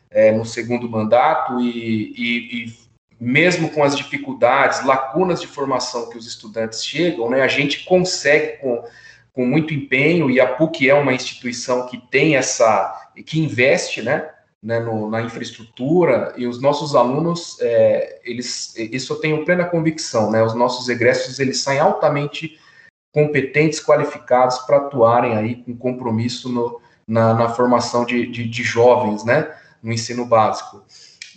é, no segundo mandato, e, e, e mesmo com as dificuldades, lacunas de formação que os estudantes chegam, né, a gente consegue com, com muito empenho, e a PUC é uma instituição que tem essa, que investe, né, né no, na infraestrutura, e os nossos alunos, é, eles, isso eu tenho plena convicção, né, os nossos egressos, eles saem altamente competentes, qualificados para atuarem aí com compromisso no, na, na formação de, de, de jovens, né, no ensino básico.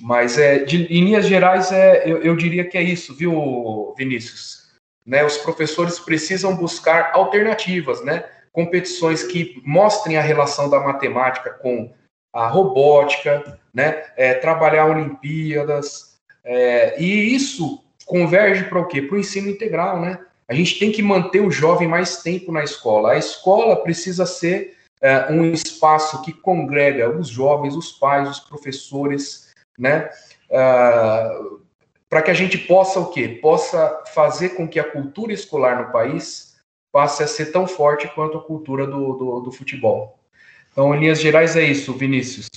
Mas é, de, em linhas gerais, é, eu, eu, diria que é isso, viu, Vinícius? Né, os professores precisam buscar alternativas, né? Competições que mostrem a relação da matemática com a robótica, né? É, trabalhar Olimpíadas. É, e isso converge para o quê? Para o ensino integral, né? A gente tem que manter o jovem mais tempo na escola. A escola precisa ser é, um espaço que congrega os jovens, os pais, os professores, né? Uh, para que a gente possa o quê? Possa fazer com que a cultura escolar no país passe a ser tão forte quanto a cultura do, do, do futebol. Então, em linhas gerais, é isso, Vinícius.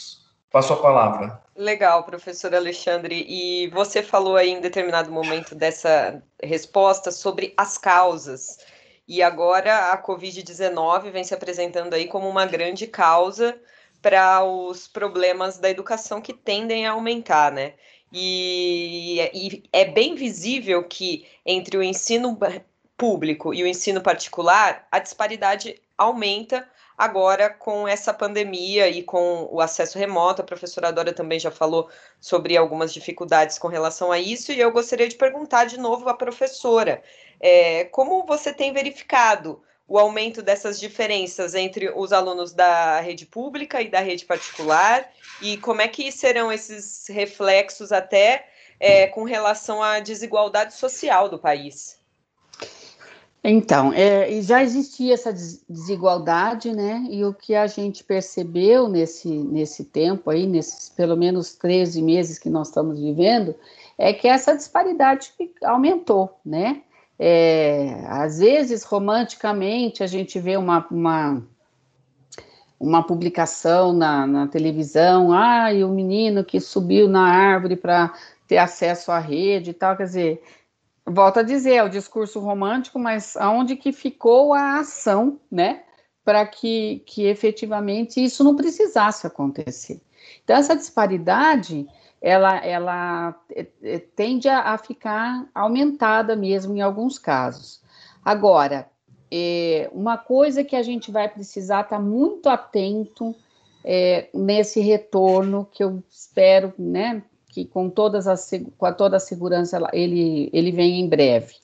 Passo a palavra. Legal, professor Alexandre. E você falou aí em determinado momento dessa resposta sobre as causas. E agora a Covid-19 vem se apresentando aí como uma grande causa para os problemas da educação que tendem a aumentar, né? E, e, é bem visível que entre o ensino público e o ensino particular, a disparidade aumenta agora com essa pandemia e com o acesso remoto. A professora Dora também já falou sobre algumas dificuldades com relação a isso, e eu gostaria de perguntar de novo à professora: é, como você tem verificado o aumento dessas diferenças entre os alunos da rede pública e da rede particular, e como é que serão esses reflexos até é, com relação à desigualdade social do país? Então, é, já existia essa desigualdade, né? E o que a gente percebeu nesse, nesse tempo aí, nesses pelo menos 13 meses que nós estamos vivendo, é que essa disparidade aumentou, né? É, às vezes, romanticamente, a gente vê uma, uma, uma publicação na, na televisão, ah, e o menino que subiu na árvore para ter acesso à rede e tal, quer dizer, volto a dizer, é o discurso romântico, mas aonde que ficou a ação, né, para que, que efetivamente isso não precisasse acontecer. Então, essa disparidade, ela, ela é, é, tende a, a ficar aumentada mesmo em alguns casos. Agora, é, uma coisa que a gente vai precisar estar tá muito atento é, nesse retorno, que eu espero, né, que com, todas as, com toda a segurança ele, ele vem em breve.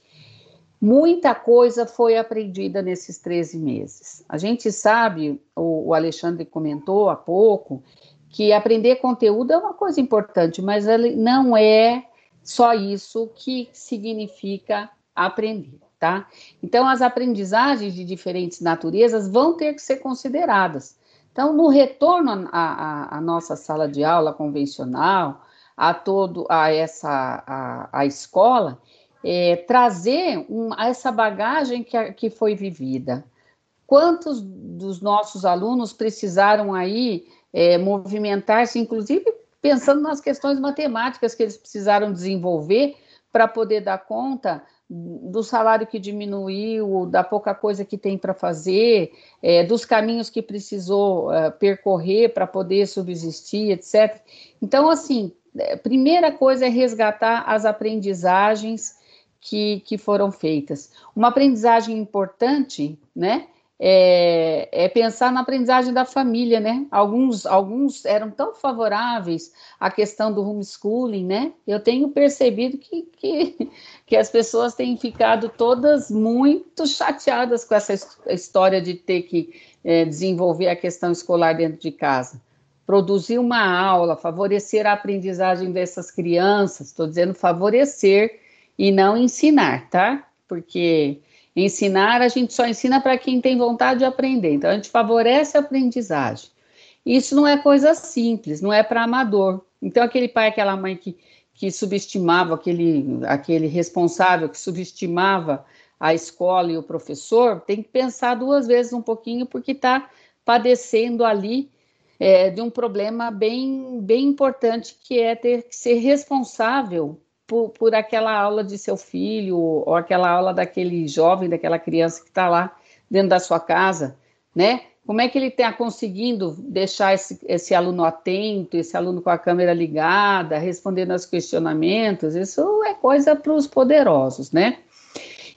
Muita coisa foi aprendida nesses 13 meses. A gente sabe, o, o Alexandre comentou há pouco, que aprender conteúdo é uma coisa importante, mas ele não é só isso que significa aprender, tá? Então, as aprendizagens de diferentes naturezas vão ter que ser consideradas. Então, no retorno à, nossa sala de aula convencional, a todo a essa a, a escola, é, trazer um, essa bagagem que, que foi vivida. Quantos dos nossos alunos precisaram aí é, movimentar-se, inclusive pensando nas questões matemáticas que eles precisaram desenvolver para poder dar conta do salário que diminuiu, da pouca coisa que tem para fazer, é, dos caminhos que precisou é, percorrer para poder subsistir, etc. Então, assim, é, primeira coisa é resgatar as aprendizagens que, que foram feitas. Uma aprendizagem importante, né, é, é, pensar na aprendizagem da família, né? Alguns, alguns eram tão favoráveis à questão do homeschooling, né? Eu tenho percebido que, que, que as pessoas têm ficado todas muito chateadas com essa história de ter que é, desenvolver a questão escolar dentro de casa. Produzir uma aula, favorecer a aprendizagem dessas crianças, estou dizendo favorecer e não ensinar, tá? Porque Ensinar, a gente só ensina para quem tem vontade de aprender. Então, a gente favorece a aprendizagem. Isso não é coisa simples, não é para amador. Então, aquele pai, aquela mãe que, que subestimava, aquele, aquele responsável que subestimava a escola e o professor, tem que pensar duas vezes um pouquinho, porque está padecendo ali é, de um problema bem, bem importante, que é ter que ser responsável por, por aquela aula de seu filho, ou aquela aula daquele jovem, daquela criança que está lá dentro da sua casa, né? Como é que ele está conseguindo deixar esse, esse aluno atento, esse aluno com a câmera ligada, respondendo aos questionamentos? Isso é coisa para os poderosos, né?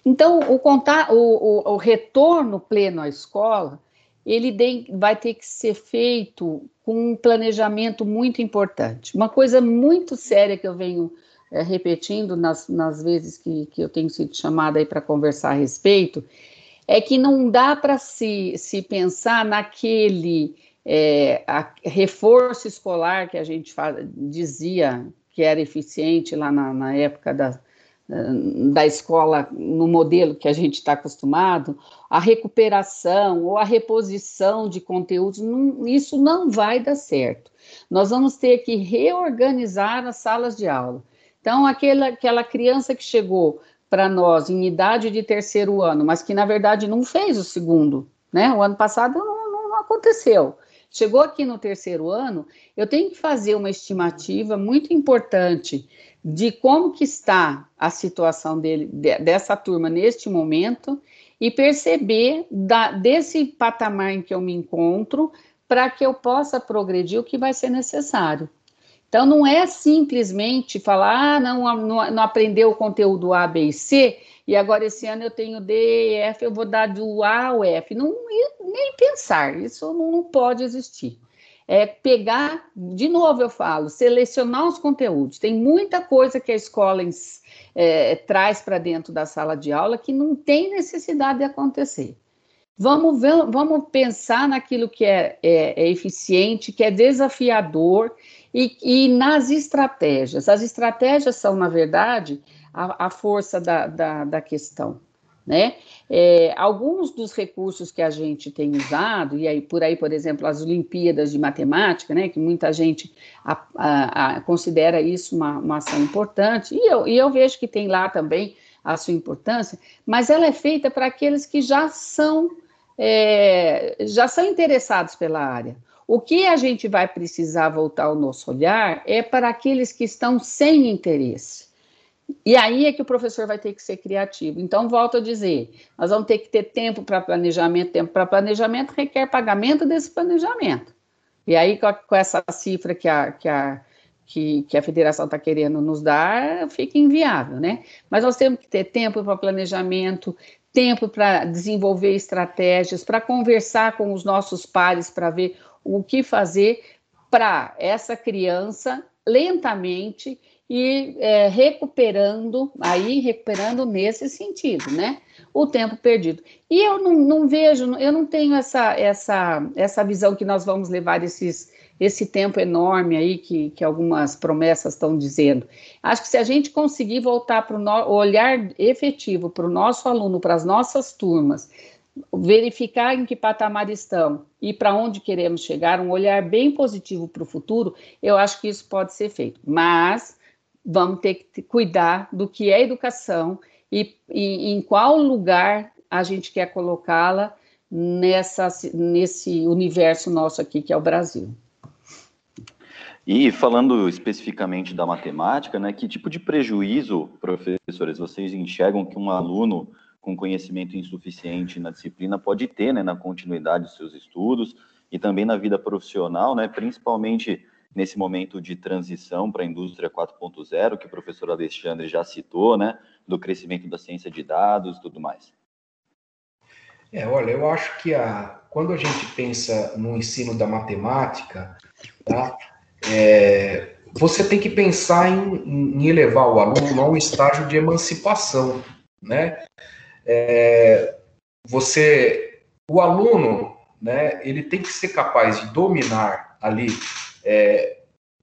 Então, o, contar, o, o, o retorno pleno à escola, ele vai ter que ser feito com um planejamento muito importante. Uma coisa muito séria que eu venho é, repetindo nas, nas vezes que, que eu tenho sido chamada aí para conversar a respeito, é que não dá para se, se pensar naquele é, reforço escolar que a gente fala, dizia que era eficiente lá na, na época da, da escola no modelo que a gente está acostumado, a recuperação ou a reposição de conteúdos, não, isso não vai dar certo. Nós vamos ter que reorganizar as salas de aula. Então, aquela, aquela criança que chegou para nós em idade de terceiro ano, mas que na verdade não fez o segundo, né? O ano passado não, não aconteceu. Chegou aqui no terceiro ano, eu tenho que fazer uma estimativa muito importante de como que está a situação dele, de, dessa turma neste momento e perceber da, desse patamar em que eu me encontro para que eu possa progredir o que vai ser necessário. Então, não é simplesmente falar, ah, não, não, não aprendeu o conteúdo A, B e C, e agora esse ano eu tenho D e F, eu vou dar do A ao F. Não, nem pensar, isso não pode existir é pegar, de novo eu falo, selecionar os conteúdos. Tem muita coisa que a escola é, traz para dentro da sala de aula que não tem necessidade de acontecer. Vamos, ver, vamos pensar naquilo que é, é, é eficiente, que é desafiador e, e, nas estratégias. As estratégias são, na verdade, a, a força da, da, da questão né? É, alguns dos recursos que a gente tem usado, e aí por aí, por exemplo, as Olimpíadas de Matemática, né, que muita gente a, a, a considera isso uma, uma, ação importante, e eu, e eu vejo que tem lá também a sua importância, mas ela é feita para aqueles que já são, é, já são interessados pela área. O que a gente vai precisar voltar o nosso olhar é para aqueles que estão sem interesse. E aí é que o professor vai ter que ser criativo. Então, volto a dizer, nós vamos ter que ter tempo para planejamento, tempo para planejamento requer pagamento desse planejamento. E aí, com, essa cifra que a, que a, que, que a federação está querendo nos dar, fica inviável, né? Mas nós temos que ter tempo para planejamento, tempo para desenvolver estratégias, para conversar com os nossos pares para ver o que fazer para essa criança lentamente e é, recuperando, aí recuperando nesse sentido, né? O tempo perdido. E eu não, não, vejo, eu não tenho essa, essa, essa visão que nós vamos levar esses, esse tempo enorme aí que, que algumas promessas estão dizendo. Acho que se a gente conseguir voltar para o olhar efetivo para o nosso aluno, para as nossas turmas, verificar em que patamar estão e para onde queremos chegar, um olhar bem positivo para o futuro, eu acho que isso pode ser feito. Mas vamos ter que cuidar do que é educação e, e em qual lugar a gente quer colocá-la nessa, nesse universo nosso aqui, que é o Brasil. E falando especificamente da matemática, né, que tipo de prejuízo, professores, vocês enxergam que um aluno com conhecimento insuficiente na disciplina pode ter né, na continuidade dos seus estudos e também na vida profissional, né, principalmente nesse momento de transição para a indústria 4.0, que o professor Alexandre já citou, né, do crescimento da ciência de dados e tudo mais? É, olha, eu acho que a, quando a gente pensa no ensino da matemática, tá, é, você tem que pensar em, em, elevar o aluno a um estágio de emancipação, né? É, você, o aluno, né, ele tem que ser capaz de dominar ali é,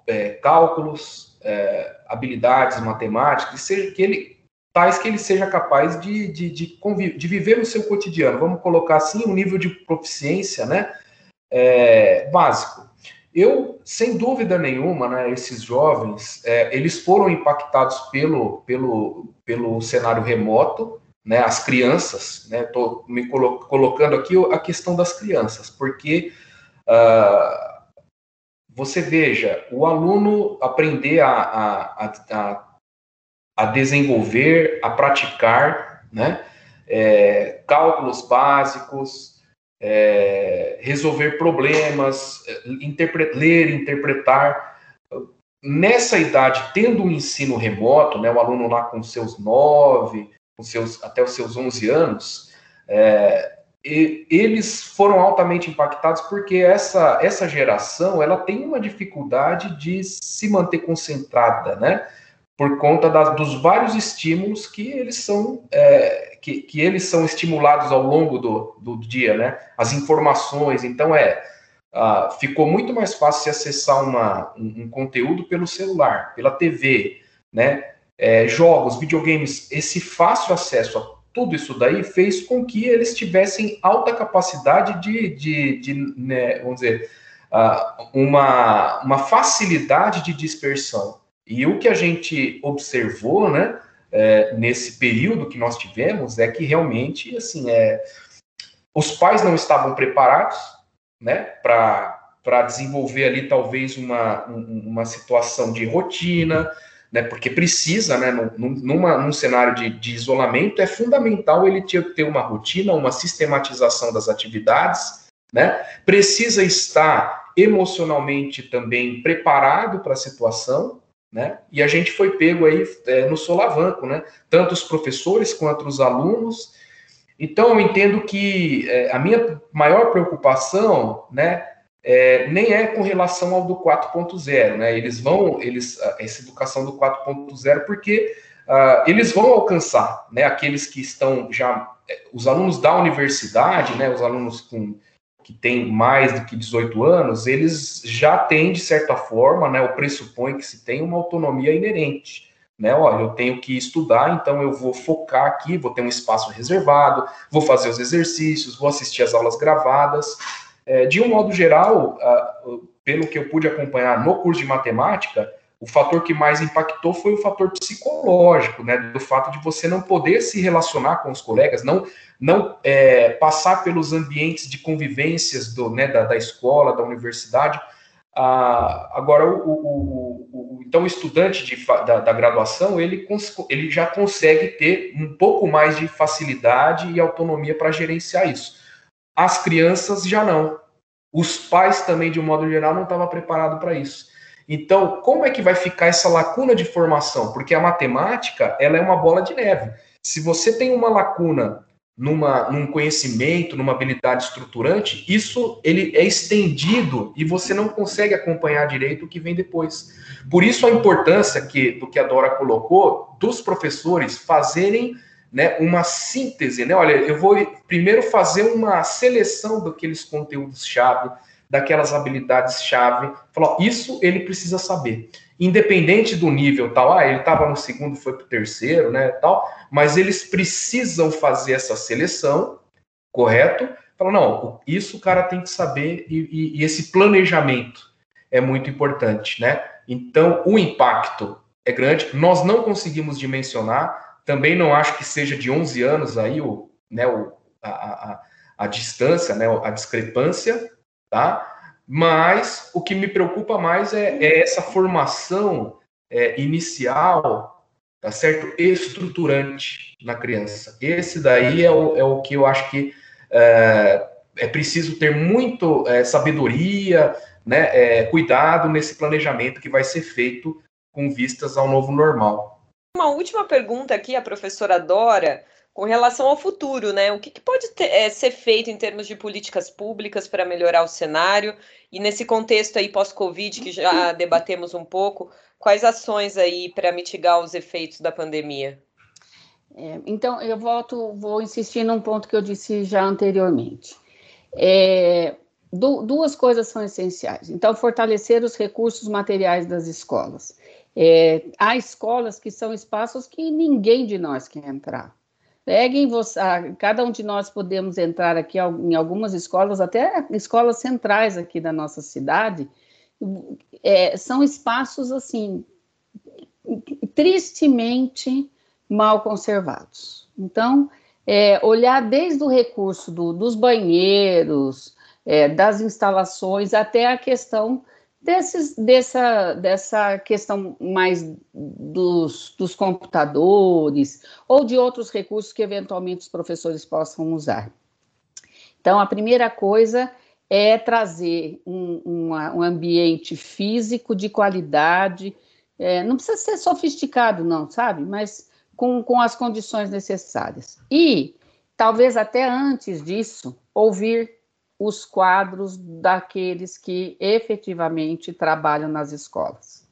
é, cálculos, é, habilidades matemáticas, seja, que ele, tais que ele seja capaz de, de, de, de, viver no seu cotidiano. Vamos colocar assim um nível de proficiência né, é, básico. Eu, sem dúvida nenhuma, né, esses jovens, é, eles foram impactados pelo, pelo, pelo cenário remoto, né, as crianças, né, me colo colocando aqui a questão das crianças, porque uh, você veja, o aluno aprender a, a, a, a desenvolver, a praticar, né? É, cálculos básicos, é, resolver problemas, interpre ler, interpretar. Nessa idade, tendo um ensino remoto, né, o aluno lá com seus nove, com seus, até os seus 11 anos, é, e eles foram altamente impactados porque essa, essa geração ela tem uma dificuldade de se manter concentrada, né? Por conta das, dos vários estímulos que eles são é, que, que eles são estimulados ao longo do, do dia, né? As informações, então é uh, ficou muito mais fácil se acessar uma, um, um conteúdo pelo celular, pela TV, né? é, jogos, videogames, esse fácil acesso a tudo isso daí fez com que eles tivessem alta capacidade de, de, de né, vamos dizer, uh, uma, uma facilidade de dispersão. E o que a gente observou, né, é, nesse período que nós tivemos, é que realmente, assim, é, os pais não estavam preparados, né, para desenvolver ali talvez uma, uma situação de rotina, né, porque precisa, né, num, numa, num cenário de, de isolamento, é fundamental ele ter, ter uma rotina, uma sistematização das atividades, né, precisa estar emocionalmente também preparado para a situação, né, e a gente foi pego aí é, no solavanco, né, tanto os professores quanto os alunos, então eu entendo que é, a minha maior preocupação, né, é, nem é com relação ao do 4.0, né? Eles vão, eles, essa educação do 4.0, porque uh, eles vão alcançar, né? Aqueles que estão já, é, os alunos da universidade, né? Os alunos com que têm mais do que 18 anos, eles já têm de certa forma, né? O pressupõe que se tem uma autonomia inerente. Né, olha, eu tenho que estudar, então eu vou focar aqui, vou ter um espaço reservado, vou fazer os exercícios, vou assistir as aulas gravadas, é, de um modo geral, pelo que eu pude acompanhar no curso de matemática, o fator que mais impactou foi o fator psicológico, né, do fato de você não poder se relacionar com os colegas, não, não é, passar pelos ambientes de convivências do, né, da, da escola, da universidade. Ah, agora, o, o, o, então, o estudante de, da, da, graduação, ele, ele já consegue ter um pouco mais de facilidade e autonomia para gerenciar isso. As crianças já não. Os pais também, de um modo geral, não estavam preparados para isso. Então, como é que vai ficar essa lacuna de formação? Porque a matemática, ela é uma bola de neve. Se você tem uma lacuna numa, num conhecimento, numa habilidade estruturante, isso ele é estendido e você não consegue acompanhar direito o que vem depois. Por isso a importância que do que a Dora colocou dos professores fazerem né, uma síntese, né? Olha, eu vou primeiro fazer uma seleção daqueles conteúdos-chave, daquelas habilidades-chave, falar, isso ele precisa saber. Independente do nível tal, ah, ele estava no segundo, foi para o terceiro, né, tal, mas eles precisam fazer essa seleção, correto? Fala, não, isso o cara tem que saber e, e, e esse planejamento é muito importante, né? Então, o impacto é grande. Nós não conseguimos dimensionar também não acho que seja de 11 anos aí o, né, o, a, a, a distância, né, a discrepância, tá? Mas o que me preocupa mais é, é essa formação é, inicial, tá certo? Estruturante na criança. Esse daí é o, é o que eu acho que é, é preciso ter muito é, sabedoria, né, é, cuidado nesse planejamento que vai ser feito com vistas ao novo normal. Uma última pergunta aqui, a professora Dora, com relação ao futuro, né? O que, que pode ter, é, ser feito em termos de políticas públicas para melhorar o cenário? E nesse contexto aí pós-Covid, que já debatemos um pouco, quais ações aí para mitigar os efeitos da pandemia? É, então, eu volto, vou insistir num ponto que eu disse já anteriormente. É, du duas coisas são essenciais. Então, fortalecer os recursos materiais das escolas. É, há escolas que são espaços que ninguém de nós quer entrar. Peguem você, cada um de nós podemos entrar aqui em algumas escolas, até escolas centrais aqui da nossa cidade, é, são espaços assim tristemente mal conservados. Então, é, olhar desde o recurso do, dos banheiros, é, das instalações, até a questão desses, dessa, dessa questão mais dos, dos computadores ou de outros recursos que eventualmente os professores possam usar. Então, a primeira coisa é trazer um, um ambiente físico de qualidade, é, não precisa ser sofisticado, não, sabe? Mas com, com as condições necessárias. E, talvez até antes disso, ouvir os quadros daqueles que efetivamente trabalham nas escolas.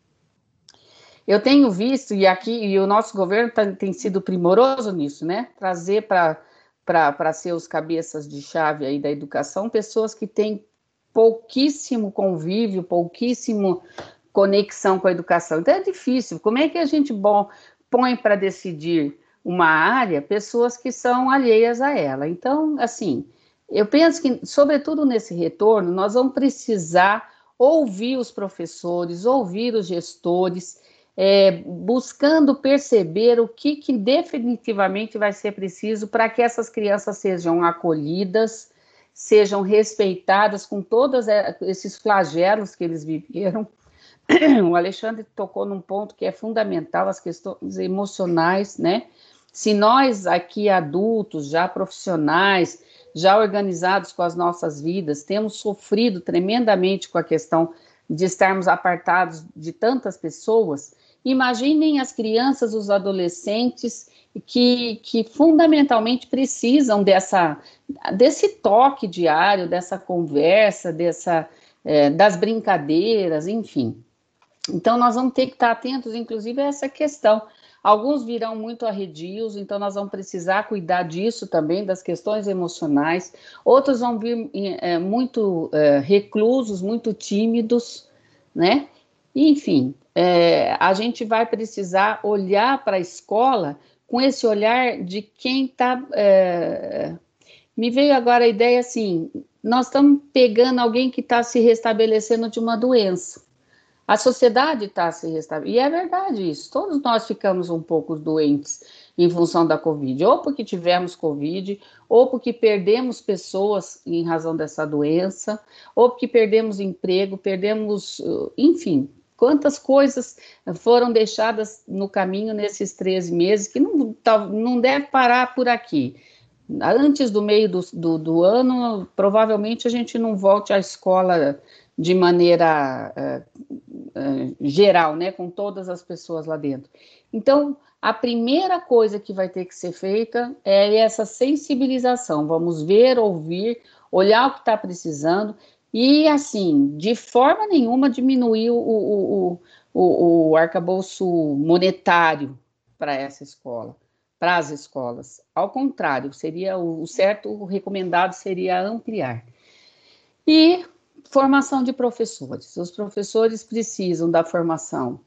Eu tenho visto, e aqui e o nosso governo tá, tem sido primoroso nisso, né? Trazer para ser os cabeças de chave aí da educação pessoas que têm pouquíssimo convívio, pouquíssimo conexão com a educação. Então é difícil. Como é que a gente bom põe para decidir uma área pessoas que são alheias a ela. Então, assim, eu penso que, sobretudo nesse retorno, nós vamos precisar ouvir os professores, ouvir os gestores, é, buscando perceber o que, que definitivamente vai ser preciso para que essas crianças sejam acolhidas, sejam respeitadas com todos é, esses flagelos que eles viveram. O Alexandre tocou num ponto que é fundamental, as questões emocionais, né? Se nós aqui adultos, já profissionais, já organizados com as nossas vidas, temos sofrido tremendamente com a questão de estarmos apartados de tantas pessoas, imaginem as crianças, os adolescentes que, que fundamentalmente precisam dessa, desse toque diário, dessa conversa, dessa, é, das brincadeiras, enfim. Então, nós vamos ter que estar atentos, inclusive, a essa questão Alguns virão muito arredios, então nós vamos precisar cuidar disso também, das questões emocionais. Outros vão vir é, muito é, reclusos, muito tímidos, né? Enfim, é, a gente vai precisar olhar para a escola com esse olhar de quem está. É, me veio agora a ideia assim: nós estamos pegando alguém que está se restabelecendo de uma doença. A sociedade está se restabelecendo. E é verdade isso. Todos nós ficamos um pouco doentes em função da Covid, ou porque tivemos Covid, ou porque perdemos pessoas em razão dessa doença, ou porque perdemos emprego, perdemos, uh, enfim, quantas coisas foram deixadas no caminho nesses 13 meses, que não, não deve parar por aqui. Antes do meio do, do, do ano, provavelmente a gente não volte à escola de maneira uh, uh, geral, né, com todas as pessoas lá dentro. Então, a primeira coisa que vai ter que ser feita é essa sensibilização. Vamos ver, ouvir, olhar o que está precisando e, assim, de forma nenhuma diminuir o, o, o, o arcabouço monetário para essa escola, para as escolas. Ao contrário, seria o certo, o recomendado seria ampliar. E Formação de professores. Os professores precisam da formação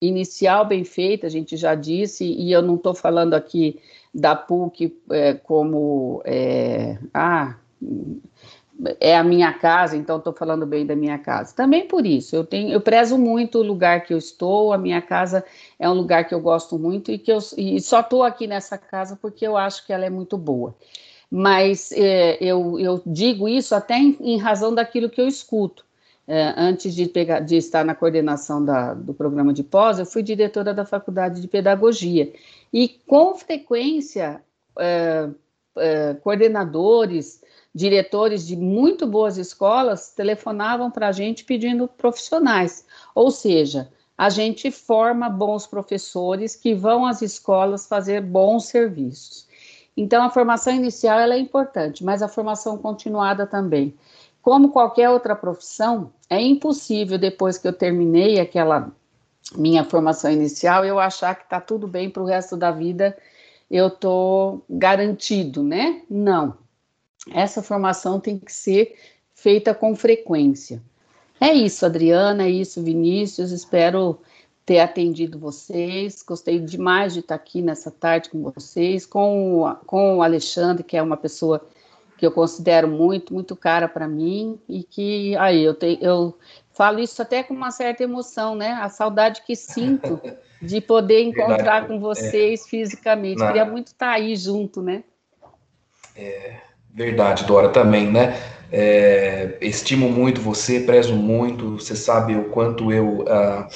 inicial bem feita, a gente já disse, e eu não estou falando aqui da PUC é, como é, ah, é a minha casa, então estou falando bem da minha casa. Também por isso, eu tenho, eu prezo muito o lugar que eu estou, a minha casa é um lugar que eu gosto muito e que eu e só estou aqui nessa casa porque eu acho que ela é muito boa mas é, eu, eu, digo isso até em, em, razão daquilo que eu escuto. É, antes de, pegar, de, estar na coordenação da, do programa de pós, eu fui diretora da Faculdade de Pedagogia. E, com frequência, é, é coordenadores, diretores de muito boas escolas telefonavam para a gente pedindo profissionais. Ou seja, a gente forma bons professores que vão às escolas fazer bons serviços. Então, a formação inicial ela é importante, mas a formação continuada também. Como qualquer outra profissão, é impossível, depois que eu terminei aquela minha formação inicial, eu achar que está tudo bem para o resto da vida, eu estou garantido, né? Não. Essa formação tem que ser feita com frequência. É isso, Adriana, é isso, Vinícius. Espero ter atendido vocês. Gostei demais de estar aqui nessa tarde com vocês, com, o, com o Alexandre, que é uma pessoa que eu considero muito, muito cara para mim e que aí eu, te, eu falo isso até com uma certa emoção, né? A saudade que sinto de poder encontrar com vocês é. fisicamente. Na... Queria muito estar aí junto, né? É, verdade, Dora, também, né? É, estimo muito você, prezo muito, você sabe o quanto eu. Uh,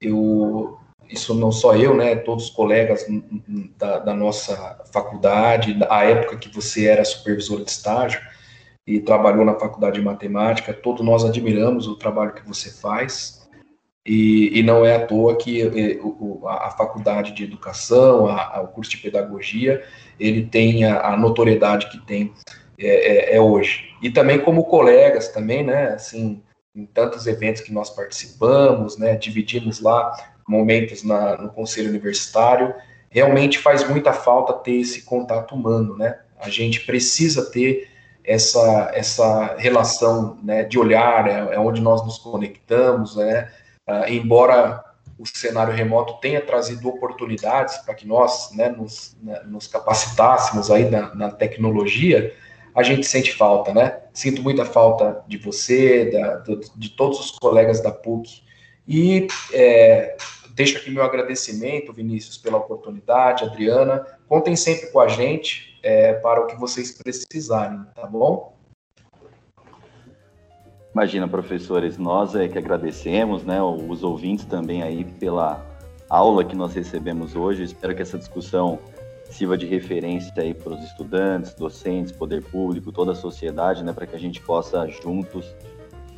eu isso não só eu, né, todos os colegas da, da, nossa faculdade, a época que você era supervisor de estágio e trabalhou na faculdade de matemática, todos nós admiramos o trabalho que você faz e, e não é à toa que a, a faculdade de educação, a, a, o curso de pedagogia, ele tem a, a notoriedade que tem é, é, é, hoje. E também como colegas também, né, assim, em tantos eventos que nós participamos, né, dividimos lá momentos na, no conselho universitário, realmente faz muita falta ter esse contato humano, né? A gente precisa ter essa, essa relação né, de olhar, é, é onde nós nos conectamos, né? Uh, embora o cenário remoto tenha trazido oportunidades para que nós né, nos, né, nos, capacitássemos aí na, na, tecnologia, a gente sente falta, né? Sinto muita falta de você, da, de todos os colegas da PUC. E é, deixo aqui meu agradecimento, Vinícius, pela oportunidade, Adriana. Contem sempre com a gente é, para o que vocês precisarem, tá bom? Imagina, professores, nós é que agradecemos, né, os ouvintes também aí pela aula que nós recebemos hoje. Espero que essa discussão sirva de referência aí para os estudantes, docentes, poder público, toda a sociedade, né, para que a gente possa juntos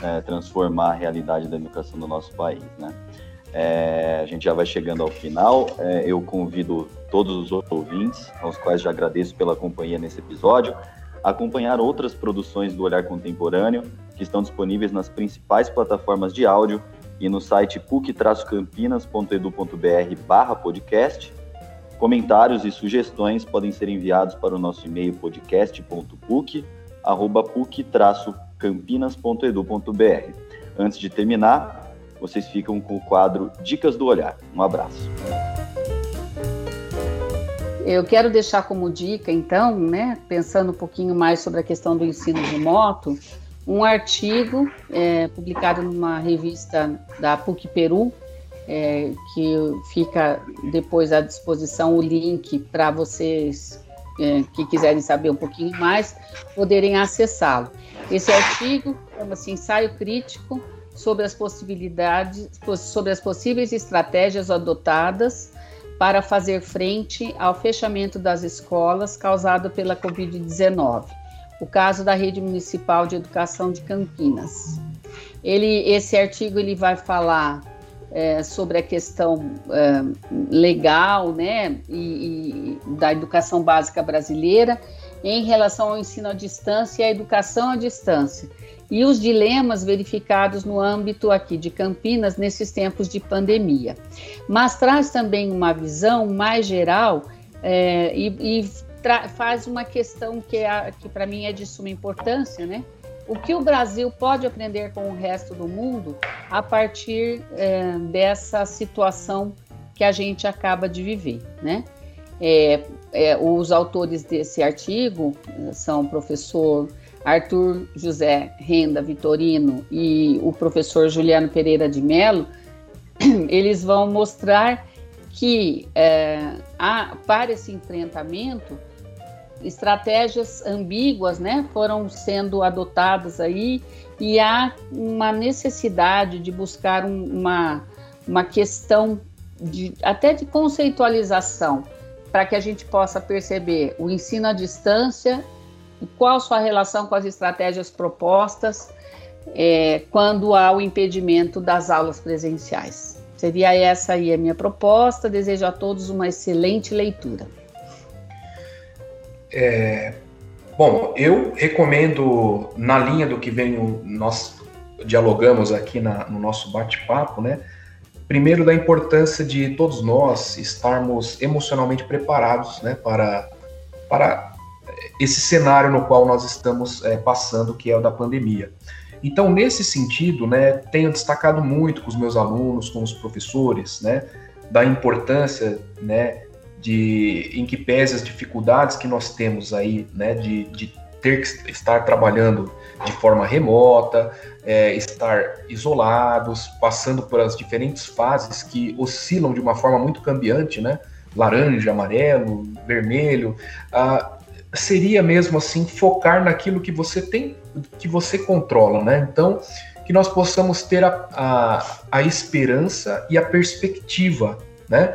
é, transformar a realidade da educação do nosso país, né. É, a gente já vai chegando ao final. É, eu convido todos os ouvintes, aos quais já agradeço pela companhia nesse episódio, a acompanhar outras produções do Olhar Contemporâneo que estão disponíveis nas principais plataformas de áudio e no site puc-campinas.edu.br barra podcast. Comentários e sugestões podem ser enviados para o nosso e-mail podcast.puc, Antes de terminar, vocês ficam com o quadro Dicas do Olhar. Um abraço. Eu quero deixar como dica, então, né, pensando um pouquinho mais sobre a questão do ensino remoto, um artigo é, publicado numa revista da PUC Peru, é, que fica depois à disposição o link para vocês é, que quiserem saber um pouquinho mais, poderem acessá-lo. Esse artigo chama-se Ensaio Crítico sobre as possibilidades, sobre as possíveis estratégias adotadas para fazer frente ao fechamento das escolas causado pela Covid-19 o caso da Rede Municipal de Educação de Campinas. Ele, esse artigo ele vai falar é, sobre a questão é, legal, né, e, e, da educação básica brasileira em relação ao ensino à distância e à educação à distância e os dilemas verificados no âmbito aqui de Campinas nesses tempos de pandemia. Mas traz também uma visão mais geral é, e, e faz uma questão que, é, que para mim é de suma importância, né? O que o Brasil pode aprender com o resto do mundo a partir é, dessa situação que a gente acaba de viver, né? É, é, os autores desse artigo são o professor Arthur José Renda Vitorino e o professor Juliano Pereira de Mello. Eles vão mostrar que é, para esse enfrentamento estratégias ambíguas né, foram sendo adotadas aí e há uma necessidade de buscar um, uma, uma questão de, até de conceitualização para que a gente possa perceber o ensino à distância qual sua relação com as estratégias propostas é, quando há o impedimento das aulas presenciais. Seria essa aí a minha proposta. Desejo a todos uma excelente leitura. É, bom, eu recomendo, na linha do que vem, nós dialogamos aqui na, no nosso bate-papo, né? Primeiro, da importância de todos nós estarmos emocionalmente preparados né, para, para esse cenário no qual nós estamos é, passando, que é o da pandemia. Então, nesse sentido, né, tenho destacado muito com os meus alunos, com os professores, né, da importância né, de em que pese as dificuldades que nós temos aí, né, de, de ter que estar trabalhando de forma remota, é, estar isolados, passando por as diferentes fases que oscilam de uma forma muito cambiante, né? Laranja, amarelo, vermelho. Ah, seria mesmo assim focar naquilo que você tem, que você controla, né? Então, que nós possamos ter a, a, a esperança e a perspectiva, né?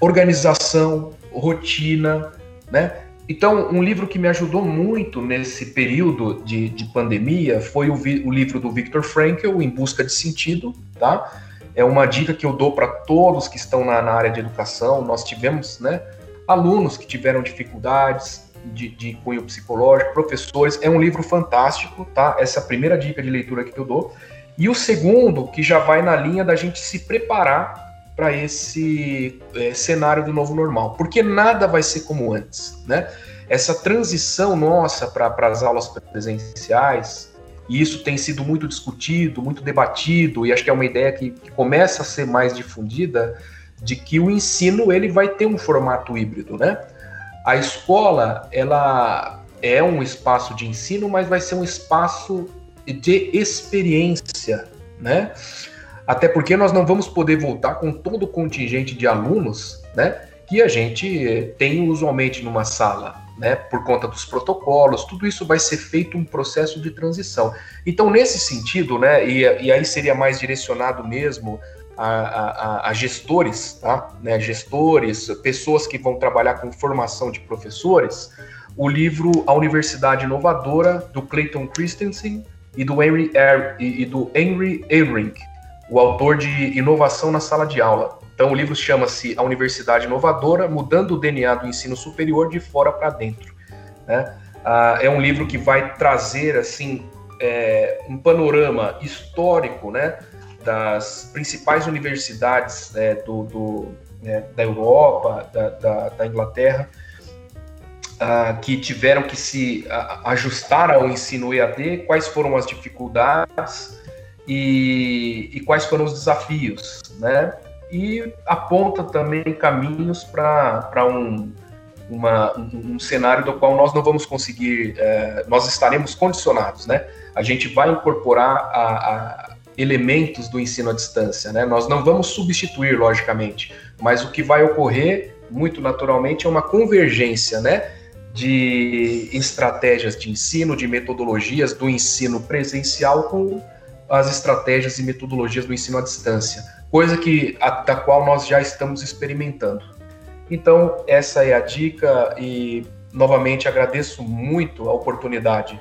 Organização, rotina, né? Então, um livro que me ajudou muito nesse período de, de pandemia foi o, vi, o, livro do Viktor Frankl, Em Busca de Sentido, tá? É uma dica que eu dou para todos que estão na, na, área de educação. Nós tivemos, né, alunos que tiveram dificuldades de, de cunho psicológico, professores. É um livro fantástico, tá? Essa é a primeira dica de leitura que eu dou. E o segundo, que já vai na linha da gente se preparar para esse é, cenário do novo normal, porque nada vai ser como antes, né? Essa transição nossa para as aulas presenciais e isso tem sido muito discutido, muito debatido, e acho que é uma ideia que, que começa a ser mais difundida, de que o ensino ele vai ter um formato híbrido, né? A escola, ela é um espaço de ensino, mas vai ser um espaço de experiência, né? Até porque nós não vamos poder voltar com todo o contingente de alunos, né? Que a gente tem usualmente numa sala, né? Por conta dos protocolos, tudo isso vai ser feito um processo de transição. Então, nesse sentido, né? E, e aí seria mais direcionado mesmo a, a, a, gestores, tá? Né, gestores, pessoas que vão trabalhar com formação de professores, o livro A Universidade Inovadora, do Clayton Christensen e do Henry, er, e, do Henry Eyring, o autor de Inovação na Sala de Aula. Então o livro chama-se A Universidade Inovadora, mudando o DNA do ensino superior de fora para dentro. Né? Ah, é um livro que vai trazer assim é, um panorama histórico, né, das principais universidades né, do, do né, da Europa, da, da, da Inglaterra, uh, que tiveram que se ajustar ao ensino EAD, quais foram as dificuldades e, e quais foram os desafios, né? E aponta também caminhos para um, um, um, cenário do qual nós não vamos conseguir, uh, nós estaremos condicionados, né? A gente vai incorporar a, a elementos do ensino à distância, né? Nós não vamos substituir, logicamente, mas o que vai ocorrer, muito naturalmente, é uma convergência, né? de estratégias de ensino, de metodologias do ensino presencial com as estratégias e metodologias do ensino à distância, coisa que a, da qual nós já estamos experimentando. Então, essa é a dica e novamente agradeço muito a oportunidade